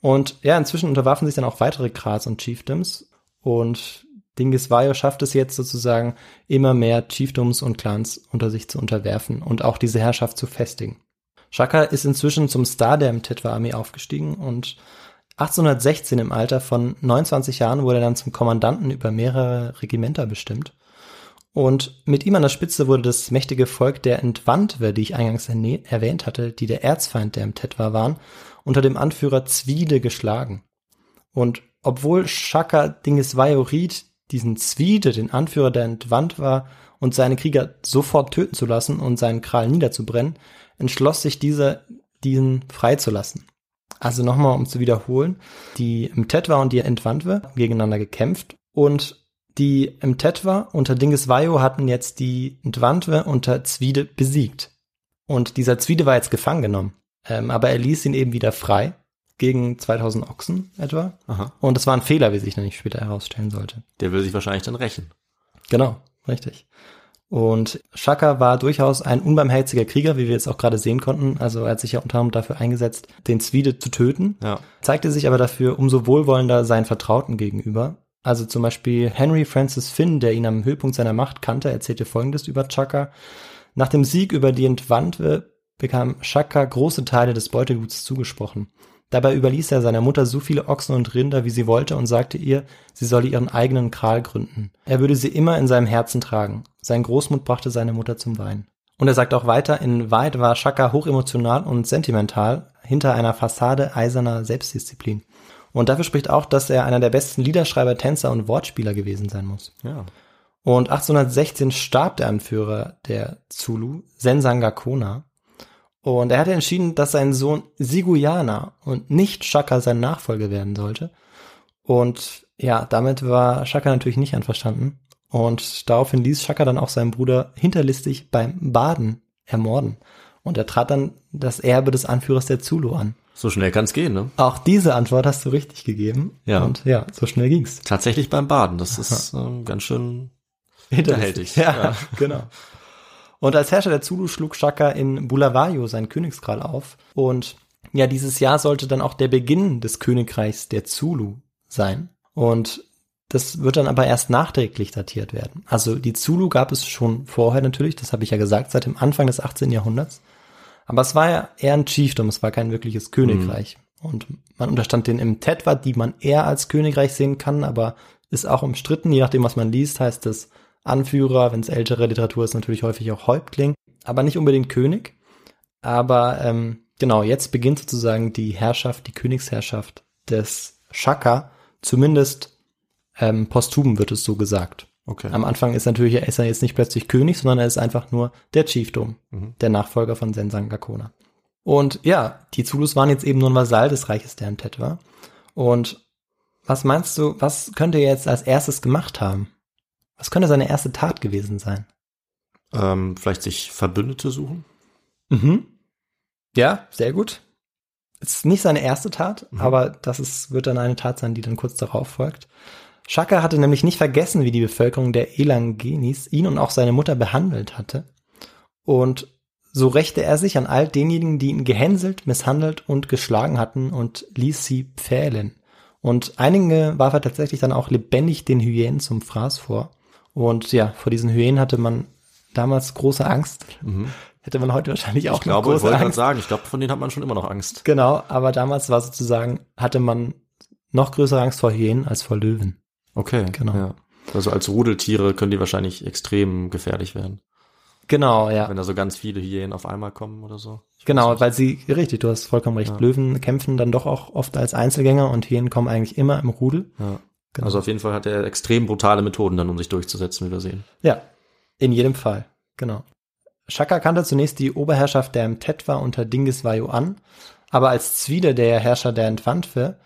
Und ja, inzwischen unterwarfen sich dann auch weitere Krals und Chiefdoms und Dingis Vajo schafft es jetzt sozusagen immer mehr Chiefdoms und Clans unter sich zu unterwerfen und auch diese Herrschaft zu festigen. Shaka ist inzwischen zum Star der Mtetwa-Armee aufgestiegen und 1816 im Alter von 29 Jahren wurde er dann zum Kommandanten über mehrere Regimenter bestimmt. Und mit ihm an der Spitze wurde das mächtige Volk der Entwandwe, die ich eingangs erwähnt hatte, die der Erzfeind der Mtetwa waren, unter dem Anführer Zwiede geschlagen. Und obwohl Shaka Dingiswayo riet, diesen Zwiede, den Anführer der Entwandwa und seine Krieger sofort töten zu lassen und seinen Kral niederzubrennen, entschloss sich dieser, diesen freizulassen. Also nochmal, um zu wiederholen, die Mtetwa und die Entwandwe gegeneinander gekämpft und die Mtetwa unter Dingiswayo hatten jetzt die Entwandwe unter Zwiede besiegt. Und dieser Zwiede war jetzt gefangen genommen. Ähm, aber er ließ ihn eben wieder frei gegen 2000 Ochsen etwa. Aha. Und das war ein Fehler, wie sich nämlich später herausstellen sollte. Der will sich wahrscheinlich dann rächen. Genau, richtig. Und Shaka war durchaus ein unbarmherziger Krieger, wie wir jetzt auch gerade sehen konnten. Also er hat sich ja unter anderem dafür eingesetzt, den Zwiede zu töten. Ja. Zeigte sich aber dafür umso wohlwollender seinen Vertrauten gegenüber. Also zum Beispiel Henry Francis Finn, der ihn am Höhepunkt seiner Macht kannte, erzählte Folgendes über Chaka. Nach dem Sieg über die Entwandwe bekam Shaka große Teile des Beuteguts zugesprochen. Dabei überließ er seiner Mutter so viele Ochsen und Rinder, wie sie wollte, und sagte ihr, sie solle ihren eigenen Kral gründen. Er würde sie immer in seinem Herzen tragen. Sein Großmut brachte seine Mutter zum Weinen. Und er sagt auch weiter, in Wahrheit war Shaka hochemotional und sentimental hinter einer Fassade eiserner Selbstdisziplin. Und dafür spricht auch, dass er einer der besten Liederschreiber, Tänzer und Wortspieler gewesen sein muss. Ja. Und 1816 starb der Anführer der Zulu, Sensanga Kona. Und er hatte entschieden, dass sein Sohn Siguyana und nicht Shaka sein Nachfolger werden sollte. Und ja, damit war Shaka natürlich nicht einverstanden. Und daraufhin ließ Shaka dann auch seinen Bruder hinterlistig beim Baden ermorden. Und er trat dann das Erbe des Anführers der Zulu an. So schnell kann's gehen, ne? Auch diese Antwort hast du richtig gegeben. Ja. Und ja, so schnell ging's. Tatsächlich beim Baden. Das ist ähm, ganz schön hinterhältig. Ja, Ja. genau. Und als Herrscher der Zulu schlug Shaka in Bulawayo sein Königskral auf. Und ja, dieses Jahr sollte dann auch der Beginn des Königreichs der Zulu sein. Und das wird dann aber erst nachträglich datiert werden. Also die Zulu gab es schon vorher natürlich, das habe ich ja gesagt, seit dem Anfang des 18. Jahrhunderts. Aber es war ja eher ein Chiefdom, es war kein wirkliches Königreich. Und man unterstand den im Tetwa, die man eher als Königreich sehen kann, aber ist auch umstritten, je nachdem, was man liest, heißt es Anführer, wenn es ältere Literatur ist, natürlich häufig auch Häuptling, aber nicht unbedingt König. Aber ähm, genau, jetzt beginnt sozusagen die Herrschaft, die Königsherrschaft des Shaka, zumindest ähm, posthum wird es so gesagt. Okay. Am Anfang ist natürlich, er ist er jetzt nicht plötzlich König, sondern er ist einfach nur der Chiefdom, Mhm. der Nachfolger von Sensanga Kona. Und ja, die Zulus waren jetzt eben nur ein Vasall des Reiches der Mtetwa. Und was meinst du, was könnte er jetzt als erstes gemacht haben? Was könnte seine erste Tat gewesen sein? Ähm, vielleicht sich Verbündete suchen? Mhm. Ja, sehr gut. Es ist nicht seine erste Tat, Mhm. aber das ist, wird dann eine Tat sein, die dann kurz darauf folgt. Shaka hatte nämlich nicht vergessen, wie die Bevölkerung der Elangenis ihn und auch seine Mutter behandelt hatte. Und so rächte er sich an all denjenigen, die ihn gehänselt, misshandelt und geschlagen hatten und ließ sie pfählen. Und einige warf er tatsächlich dann auch lebendig den Hyänen zum Fraß vor. Und ja, vor diesen Hyänen hatte man damals große Angst. Hätte man heute wahrscheinlich auch Mhm. Ich glaube, noch ich große wollte gerade Angst. sagen, ich glaube, von denen hat man schon immer noch Angst. Genau, aber damals war sozusagen, hatte man noch größere Angst vor Hyänen als vor Löwen. Okay, Genau. Ja. Also als Rudeltiere können die wahrscheinlich extrem gefährlich werden, Genau, ja. wenn da so ganz viele Hyänen auf einmal kommen oder so. Ich Genau, weil sie, richtig, du hast vollkommen recht. Ja. Löwen kämpfen dann doch auch oft als Einzelgänger und Hyänen kommen eigentlich immer im Rudel. Ja. Genau. Also auf jeden Fall hat er extrem brutale Methoden dann, um sich durchzusetzen, wie wir sehen. Ja, in jedem Fall, genau. Shaka kannte zunächst die Oberherrschaft der Mtetwa unter Dingis Vayu an, aber als Zwiede der Herrscher der Entwantwe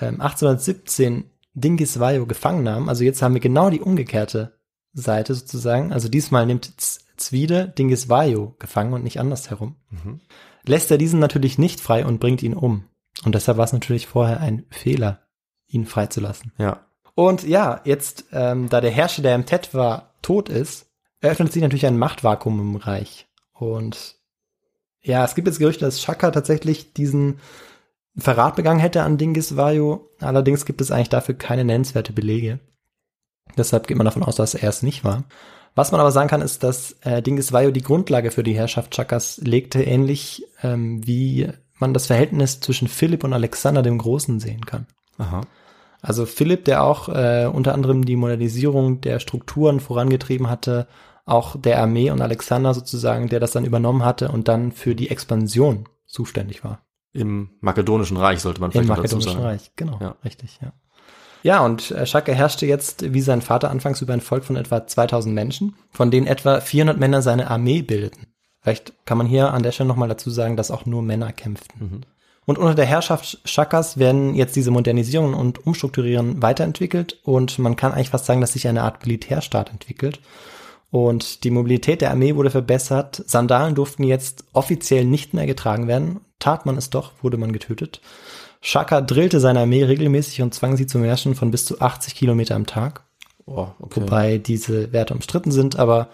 ähm, 1817 Dingis Vayu gefangen nahm, also jetzt haben wir genau die umgekehrte Seite sozusagen, also diesmal nimmt Z- Zwiede Dingis Vayu gefangen und nicht andersherum, Mhm. lässt er diesen natürlich nicht frei und bringt ihn um. Und deshalb war es natürlich vorher ein Fehler, ihn freizulassen. Ja. Und ja, jetzt, ähm, da der Herrscher der Mtetwa tot ist, eröffnet sich natürlich ein Machtvakuum im Reich. Und ja, es gibt jetzt Gerüchte, dass Shaka tatsächlich diesen Verrat begangen hätte an Dingis Vayu. Allerdings gibt es eigentlich dafür keine nennenswerte Belege. Deshalb geht man davon aus, dass er es nicht war. Was man aber sagen kann, ist, dass äh, Dingis Vayu die Grundlage für die Herrschaft Chakas legte, ähnlich ähm, wie man das Verhältnis zwischen Philipp und Alexander dem Großen sehen kann. Aha. Also Philipp, der auch äh, unter anderem die Modernisierung der Strukturen vorangetrieben hatte, auch der Armee und Alexander sozusagen, der das dann übernommen hatte und dann für die Expansion zuständig war. Im Makedonischen Reich sollte man Im vielleicht dazu Makedonischen sagen. Reich, genau, Ja. richtig, ja. Ja, und äh, Shaka herrschte jetzt, wie sein Vater anfangs, über ein Volk von etwa 2000 Menschen, von denen etwa 400 Männer seine Armee bildeten. Vielleicht kann man hier an der Stelle nochmal dazu sagen, dass auch nur Männer kämpften. Mhm. Und unter der Herrschaft Shakas werden jetzt diese Modernisierungen und Umstrukturieren weiterentwickelt und man kann eigentlich fast sagen, dass sich eine Art Militärstaat entwickelt. Und die Mobilität der Armee wurde verbessert. Sandalen durften jetzt offiziell nicht mehr getragen werden. Tat man es doch, wurde man getötet. Shaka drillte seine Armee regelmäßig und zwang sie zum Märschen von bis zu 80 Kilometer am Tag. Oh, okay. Wobei diese Werte umstritten sind, aber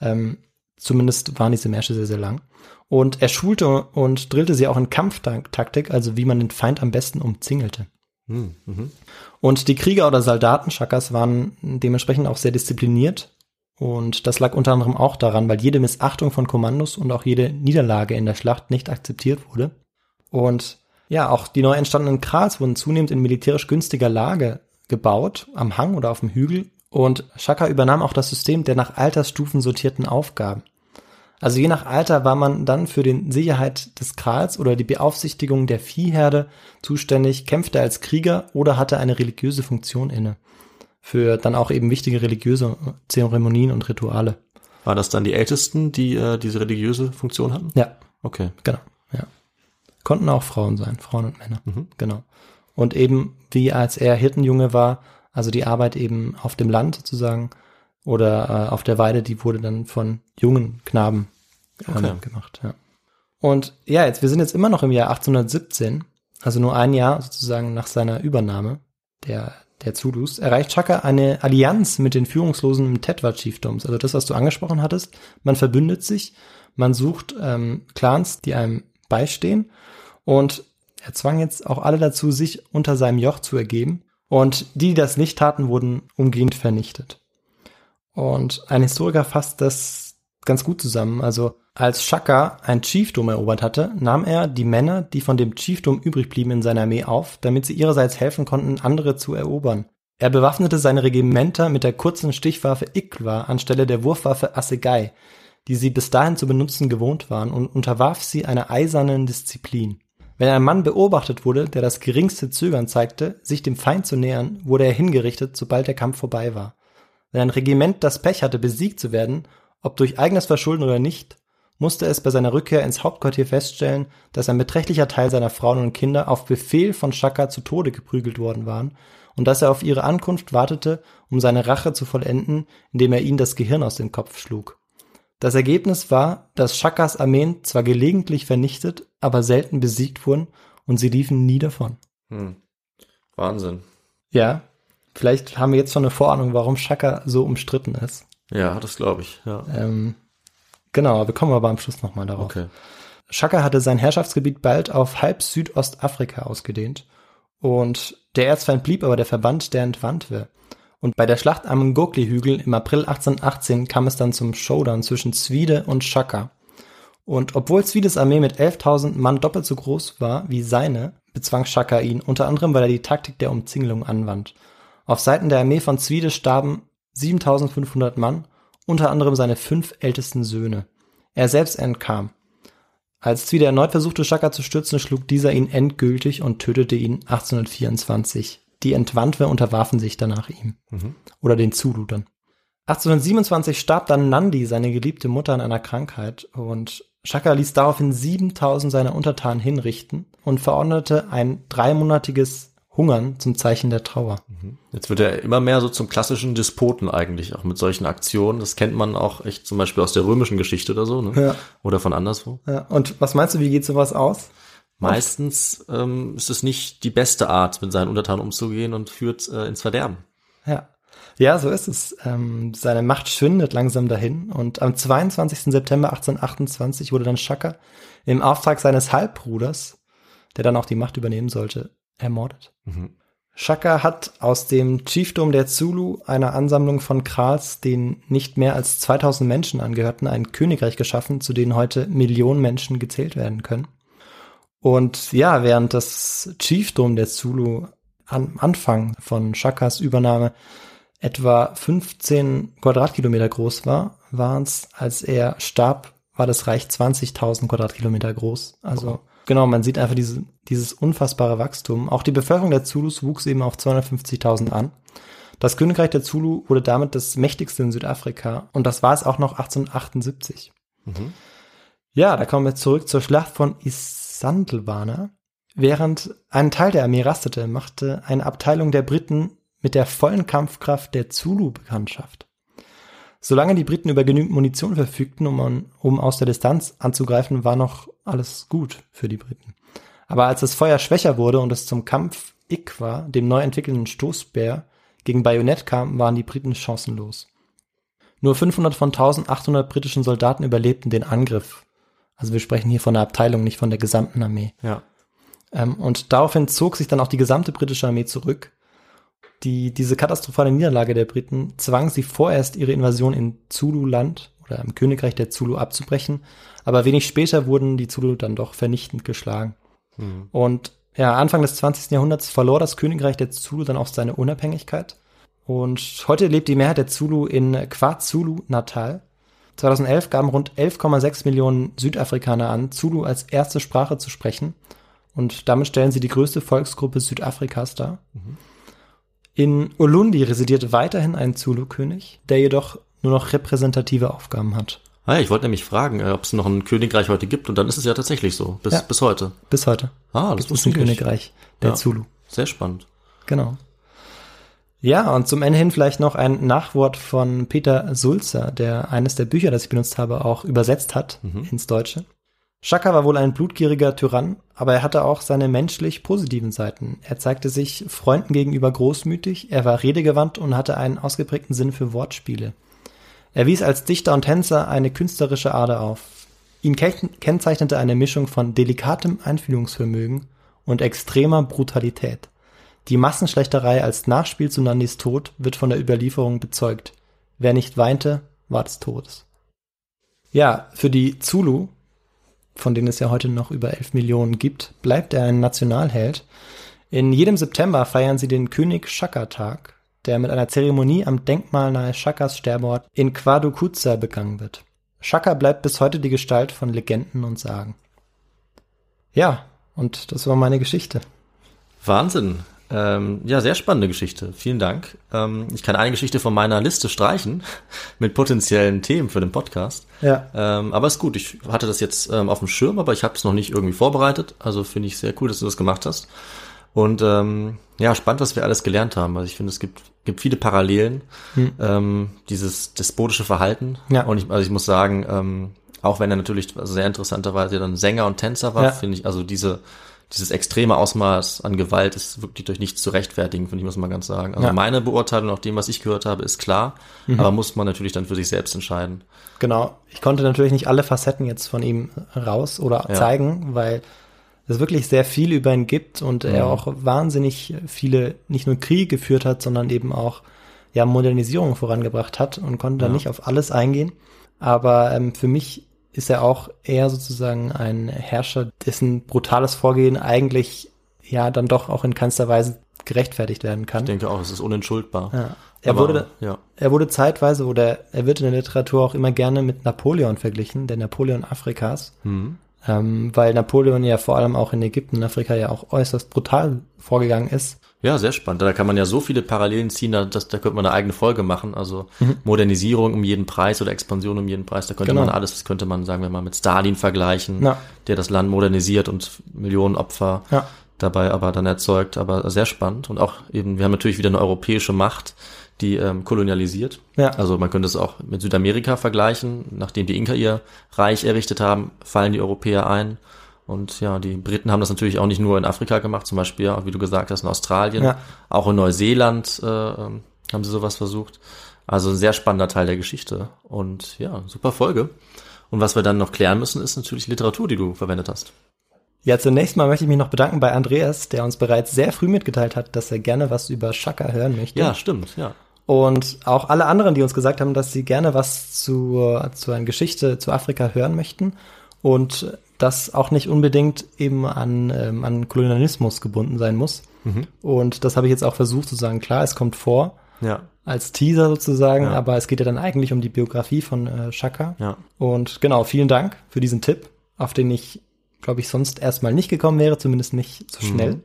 ähm, zumindest waren diese Märsche sehr, sehr lang. Und er schulte und drillte sie auch in Kampftaktik, also wie man den Feind am besten umzingelte. Hm, mhm. Und die Krieger oder Soldaten Shakas waren dementsprechend auch sehr diszipliniert. Und das lag unter anderem auch daran, weil jede Missachtung von Kommandos und auch jede Niederlage in der Schlacht nicht akzeptiert wurde. Und ja, auch die neu entstandenen Krals wurden zunehmend in militärisch günstiger Lage gebaut, am Hang oder auf dem Hügel. Und Shaka übernahm auch das System der nach Altersstufen sortierten Aufgaben. Also je nach Alter war man dann für die Sicherheit des Krals oder die Beaufsichtigung der Viehherde zuständig, kämpfte als Krieger oder hatte eine religiöse Funktion inne. Für dann auch eben wichtige religiöse Zeremonien und Rituale. War das dann die Ältesten, die äh, diese religiöse Funktion hatten? Ja, Okay. genau, ja. Konnten auch Frauen sein, Frauen und Männer. Mhm. Genau. Und eben, wie als er Hirtenjunge war, also die Arbeit eben auf dem Land sozusagen oder äh, auf der Weide, die wurde dann von jungen Knaben ähm, Okay. gemacht, ja. Und ja, jetzt, wir sind jetzt immer noch im Jahr 1817, also nur ein Jahr sozusagen nach seiner Übernahme der, der Zulus, erreicht Chaka eine Allianz mit den führungslosen Tetwa-Chiefdoms. Also das, was du angesprochen hattest. Man verbündet sich, man sucht ähm, Clans, die einem beistehen und er zwang jetzt auch alle dazu, sich unter seinem Joch zu ergeben. Und die, die das nicht taten, wurden umgehend vernichtet. Und ein Historiker fasst das ganz gut zusammen. Also als Shaka ein Chiefdom erobert hatte, nahm er die Männer, die von dem Chiefdom übrig blieben, in seine Armee auf, damit sie ihrerseits helfen konnten, andere zu erobern. Er bewaffnete seine Regimenter mit der kurzen Stichwaffe Ikwa anstelle der Wurfwaffe Assegai, die sie bis dahin zu benutzen gewohnt waren, und unterwarf sie einer eisernen Disziplin. Wenn ein Mann beobachtet wurde, der das geringste Zögern zeigte, sich dem Feind zu nähern, wurde er hingerichtet, sobald der Kampf vorbei war. Wenn ein Regiment das Pech hatte, besiegt zu werden, ob durch eigenes Verschulden oder nicht, musste es bei seiner Rückkehr ins Hauptquartier feststellen, dass ein beträchtlicher Teil seiner Frauen und Kinder auf Befehl von Shaka zu Tode geprügelt worden waren und dass er auf ihre Ankunft wartete, um seine Rache zu vollenden, indem er ihnen das Gehirn aus dem Kopf schlug. Das Ergebnis war, dass Shakas Armeen zwar gelegentlich vernichtet, aber selten besiegt wurden und sie liefen nie davon. Hm. Wahnsinn. Ja, vielleicht haben wir jetzt schon eine Vorahnung, warum Shaka so umstritten ist. Ja, das glaube ich. Ja. Ähm, genau, wir kommen aber am Schluss nochmal darauf. Okay. Shaka hatte sein Herrschaftsgebiet bald auf halb Südostafrika ausgedehnt und der Erzfeind blieb aber der Verband der Entwandte. Und bei der Schlacht am Ngokli-Hügel im April 1818 kam es dann zum Showdown zwischen Zwide und Shaka. Und obwohl Zwides Armee mit 11.000 Mann doppelt so groß war wie seine, bezwang Shaka ihn, unter anderem weil er die Taktik der Umzingelung anwand. Auf Seiten der Armee von Zwide starben 7500 Mann, unter anderem seine fünf ältesten Söhne. Er selbst entkam. Als Zwide erneut versuchte, Shaka zu stürzen, schlug dieser ihn endgültig und tötete ihn 1824. Die Entwandwe unterwarfen sich danach ihm. Mhm. Oder den Zulu dann. 1827 starb dann Nandi, seine geliebte Mutter, an einer Krankheit und Shaka ließ daraufhin 7000 seiner Untertanen hinrichten und verordnete ein dreimonatiges Hungern zum Zeichen der Trauer. Jetzt wird er immer mehr so zum klassischen Despoten eigentlich, auch mit solchen Aktionen. Das kennt man auch echt zum Beispiel aus der römischen Geschichte oder so, ne? Ja. Oder von anderswo. Ja, und was meinst du, wie geht sowas aus? Meistens ähm, ist es nicht die beste Art, mit seinen Untertanen umzugehen und führt äh, ins Verderben. Ja. Ja, so ist es. Ähm, seine Macht schwindet langsam dahin und am 22. September 1828 wurde dann Shaka im Auftrag seines Halbbruders, der dann auch die Macht übernehmen sollte, ermordet. Mhm. Shaka hat aus dem Chiefdom der Zulu, einer Ansammlung von Krals, den nicht mehr als 2000 Menschen angehörten, ein Königreich geschaffen, zu denen heute Millionen Menschen gezählt werden können. Und ja, während das Chiefdom der Zulu am Anfang von Shakas Übernahme etwa 15 Quadratkilometer groß war, waren es, als er starb, war das Reich 20.000 Quadratkilometer groß. Also genau, man sieht einfach diese, dieses unfassbare Wachstum. Auch die Bevölkerung der Zulus wuchs eben auf 250.000 an. Das Königreich der Zulu wurde damit das mächtigste in Südafrika und das war es auch noch 1878. Mhm. Ja, da kommen wir zurück zur Schlacht von Isandlwana. Während ein Teil der Armee rastete, machte eine Abteilung der Briten mit der vollen Kampfkraft der Zulu Bekanntschaft. Solange die Briten über genügend Munition verfügten, um, an, um aus der Distanz anzugreifen, war noch alles gut für die Briten. Aber als das Feuer schwächer wurde und es zum Kampf Ikwa, dem neu entwickelten Stoßbär, gegen Bajonett kam, waren die Briten chancenlos. Nur 500 von 1800 britischen Soldaten überlebten den Angriff. Also wir sprechen hier von der Abteilung, nicht von der gesamten Armee. Ja. Ähm, und daraufhin zog sich dann auch die gesamte britische Armee zurück. Die, diese katastrophale Niederlage der Briten zwang sie vorerst, ihre Invasion in Zulu-Land oder im Königreich der Zulu abzubrechen. Aber wenig später wurden die Zulu dann doch vernichtend geschlagen. Mhm. Und ja, Anfang des 20. Jahrhunderts verlor das Königreich der Zulu dann auch seine Unabhängigkeit. Und heute lebt die Mehrheit der Zulu in KwaZulu Natal. 2011 gaben rund 11,6 Millionen Südafrikaner an, Zulu als erste Sprache zu sprechen. Und damit stellen sie die größte Volksgruppe Südafrikas dar. In Ulundi residiert weiterhin ein Zulu-König, der jedoch nur noch repräsentative Aufgaben hat. Ah, ja, ich wollte nämlich fragen, äh, ob es noch ein Königreich heute gibt und dann ist es ja tatsächlich so, bis, Ja. bis heute. Bis heute. Ah, das ist ein. Königreich der Ja. Zulu. Sehr spannend. Genau. Ja, und zum Ende hin vielleicht noch ein Nachwort von Peter Sulzer, der eines der Bücher, das ich benutzt habe, auch übersetzt hat ins Deutsche. Shaka war wohl ein blutgieriger Tyrann, aber er hatte auch seine menschlich positiven Seiten. Er zeigte sich Freunden gegenüber großmütig, er war redegewandt und hatte einen ausgeprägten Sinn für Wortspiele. Er wies als Dichter und Tänzer eine künstlerische Ader auf. Ihn ke- kennzeichnete eine Mischung von delikatem Einfühlungsvermögen und extremer Brutalität. Die Massenschlechterei als Nachspiel zu Nandis Tod wird von der Überlieferung bezeugt. Wer nicht weinte, war des Todes. Ja, für die Zulu, von denen es ja heute noch über 11 Millionen gibt, bleibt er ein Nationalheld. In jedem September feiern sie den König Shaka-Tag, der mit einer Zeremonie am Denkmal nahe Shakas Sterbeort in Kwadukuza begangen wird. Shaka bleibt bis heute die Gestalt von Legenden und Sagen. Ja, und das war meine Geschichte. Wahnsinn. Ähm, ja, sehr spannende Geschichte. Vielen Dank. Ähm, ich kann eine Geschichte von meiner Liste streichen mit potenziellen Themen für den Podcast. Ja. Ähm, aber ist gut. Ich hatte das jetzt ähm, auf dem Schirm, aber ich habe es noch nicht irgendwie vorbereitet. Also finde ich sehr cool, dass du das gemacht hast. Und ähm, ja, spannend, was wir alles gelernt haben. Also ich finde, es gibt, gibt viele Parallelen. Hm. Ähm, dieses despotische Verhalten. Ja. Und ich, also ich muss sagen, ähm, auch wenn er natürlich also sehr interessanterweise dann Sänger und Tänzer war, Ja. finde ich, also diese, dieses extreme Ausmaß an Gewalt ist wirklich durch nichts zu rechtfertigen, finde ich, muss man ganz sagen. Also Ja. Mhm. meine Beurteilung nach dem, was ich gehört habe, ist klar, aber muss man natürlich dann für sich selbst entscheiden. Genau. Ich konnte natürlich nicht alle Facetten jetzt von ihm raus oder Ja. zeigen, weil es wirklich sehr viel über ihn gibt und er auch wahnsinnig viele, nicht nur Kriege geführt hat, sondern eben auch ja, Modernisierung vorangebracht hat und konnte da Ja. nicht auf alles eingehen. Aber ähm, für mich ist er auch eher sozusagen ein Herrscher, dessen brutales Vorgehen eigentlich ja dann doch auch in keinster Weise gerechtfertigt werden kann. Ich denke auch, es ist unentschuldbar. Ja. Er Aber, wurde, ja. er wurde zeitweise oder er wird in der Literatur auch immer gerne mit Napoleon verglichen, der Napoleon Afrikas, Mhm. Ähm, weil Napoleon ja vor allem auch in Ägypten und Afrika ja auch äußerst brutal vorgegangen ist. Ja, sehr spannend. Da kann man ja so viele Parallelen ziehen, da, das, da könnte man eine eigene Folge machen. Also Mhm. Modernisierung um jeden Preis oder Expansion um jeden Preis. Da könnte Genau. man alles, das könnte man, sagen wir mal, mit Stalin vergleichen, Ja. der das Land modernisiert und Millionen Opfer Ja. dabei aber dann erzeugt. Aber sehr spannend. Und auch eben, wir haben natürlich wieder eine europäische Macht, die ähm, kolonialisiert. Ja. Also man könnte es auch mit Südamerika vergleichen. Nachdem die Inka ihr Reich errichtet haben, fallen die Europäer ein. Und ja, die Briten haben das natürlich auch nicht nur in Afrika gemacht, zum Beispiel, auch wie du gesagt hast, in Australien, Ja. auch in Neuseeland äh, ähm, haben sie sowas versucht. Also ein sehr spannender Teil der Geschichte. Und ja, super Folge. Und was wir dann noch klären müssen, ist natürlich Literatur, die du verwendet hast. Ja, zunächst mal möchte ich mich noch bedanken bei Andreas, der uns bereits sehr früh mitgeteilt hat, dass er gerne was über Shaka hören möchte. Ja, stimmt, ja. Und auch alle anderen, die uns gesagt haben, dass sie gerne was zu, zu einer Geschichte zu Afrika hören möchten und das auch nicht unbedingt eben an, ähm, an Kolonialismus gebunden sein muss. Und das habe ich jetzt auch versucht zu sagen. Klar, es kommt vor Ja, als Teaser sozusagen, Ja. aber es geht ja dann eigentlich um die Biografie von äh, Shaka. ja. Und genau, vielen Dank für diesen Tipp, auf den ich, glaube ich, sonst erstmal nicht gekommen wäre, zumindest nicht so schnell.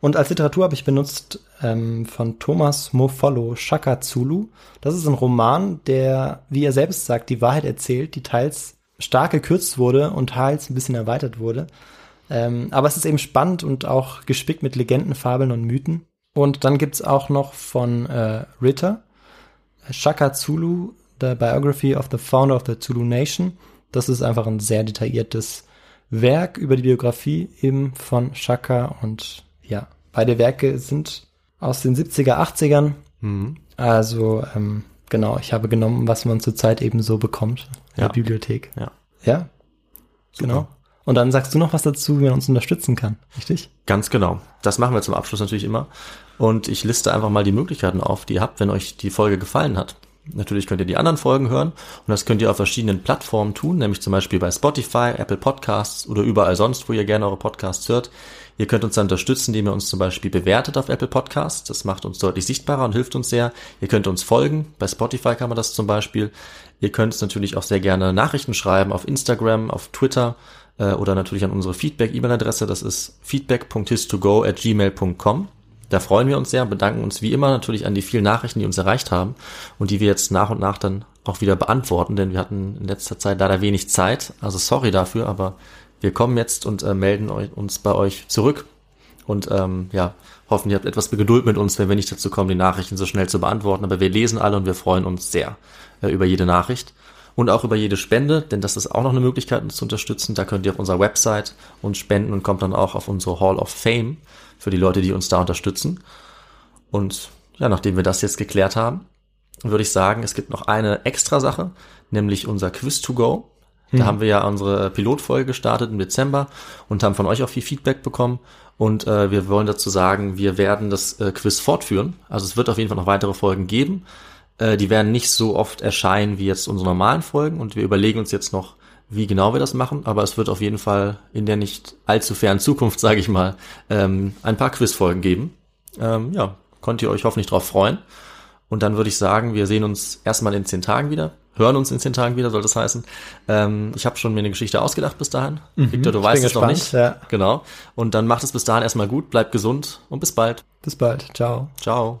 Und als Literatur habe ich benutzt ähm, von Thomas Mofolo Shaka Zulu. Das ist ein Roman, der, wie er selbst sagt, die Wahrheit erzählt, die teils stark gekürzt wurde und teils ein bisschen erweitert wurde. Ähm, aber es ist eben spannend und auch gespickt mit Legenden, Fabeln und Mythen. Und dann gibt's auch noch von äh, Ritter, Shaka Zulu, The Biography of the Founder of the Zulu Nation. Das ist einfach ein sehr detailliertes Werk über die Biografie eben von Shaka und ja, beide Werke sind aus den 70er, 80ern. Mhm. Also ähm, genau, ich habe genommen, was man zurzeit eben so bekommt in Ja. der Bibliothek. Ja. Ja, genau. Und dann sagst du noch was dazu, wie man uns unterstützen kann, richtig? Ganz genau. Das machen wir zum Abschluss natürlich immer. Und ich liste einfach mal die Möglichkeiten auf, die ihr habt, wenn euch die Folge gefallen hat. Natürlich könnt ihr die anderen Folgen hören und das könnt ihr auf verschiedenen Plattformen tun, nämlich zum Beispiel bei Spotify, Apple Podcasts oder überall sonst, wo ihr gerne eure Podcasts hört. Ihr könnt uns dann unterstützen, indem ihr uns zum Beispiel bewertet auf Apple Podcasts. Das macht uns deutlich sichtbarer und hilft uns sehr. Ihr könnt uns folgen. Bei Spotify kann man das zum Beispiel. Ihr könnt uns natürlich auch sehr gerne Nachrichten schreiben auf Instagram, auf Twitter äh, oder natürlich an unsere Feedback-E-Mail-Adresse. Das ist feedback.histogo at gmail.com. Da freuen wir uns sehr bedanken uns wie immer natürlich an die vielen Nachrichten, die uns erreicht haben und die wir jetzt nach und nach dann auch wieder beantworten, denn wir hatten in letzter Zeit leider wenig Zeit. Also sorry dafür, aber wir kommen jetzt und äh, melden euch, uns bei euch zurück und ähm, ja, hoffen, ihr habt etwas Geduld mit uns, wenn wir nicht dazu kommen, die Nachrichten so schnell zu beantworten. Aber wir lesen alle und wir freuen uns sehr äh, über jede Nachricht und auch über jede Spende, denn das ist auch noch eine Möglichkeit, uns zu unterstützen. Da könnt ihr auf unserer Website uns spenden und kommt dann auch auf unsere Hall of Fame für die Leute, die uns da unterstützen. Und ja, nachdem wir das jetzt geklärt haben, würde ich sagen, es gibt noch eine extra Sache, nämlich unser Quiz to go. Da haben wir ja unsere Pilotfolge gestartet im Dezember und haben von euch auch viel Feedback bekommen. Und äh, wir wollen dazu sagen, wir werden das äh, Quiz fortführen. Also es wird auf jeden Fall noch weitere Folgen geben. Äh, die werden nicht so oft erscheinen wie jetzt unsere normalen Folgen. Und wir überlegen uns jetzt noch, wie genau wir das machen. Aber es wird auf jeden Fall in der nicht allzu fernen Zukunft, sage ich mal, ähm, ein paar Quizfolgen geben. Ähm, ja, könnt ihr euch hoffentlich drauf freuen. Und dann würde ich sagen, wir sehen uns erstmal in zehn Tagen wieder. Hören uns in zehn Tagen wieder, soll das heißen. Ähm, ich habe schon mir eine Geschichte ausgedacht bis dahin. Victor, du weißt es noch nicht. ja. Genau. Und dann macht es bis dahin erstmal gut, bleibt gesund und bis bald. Bis bald. Ciao. Ciao.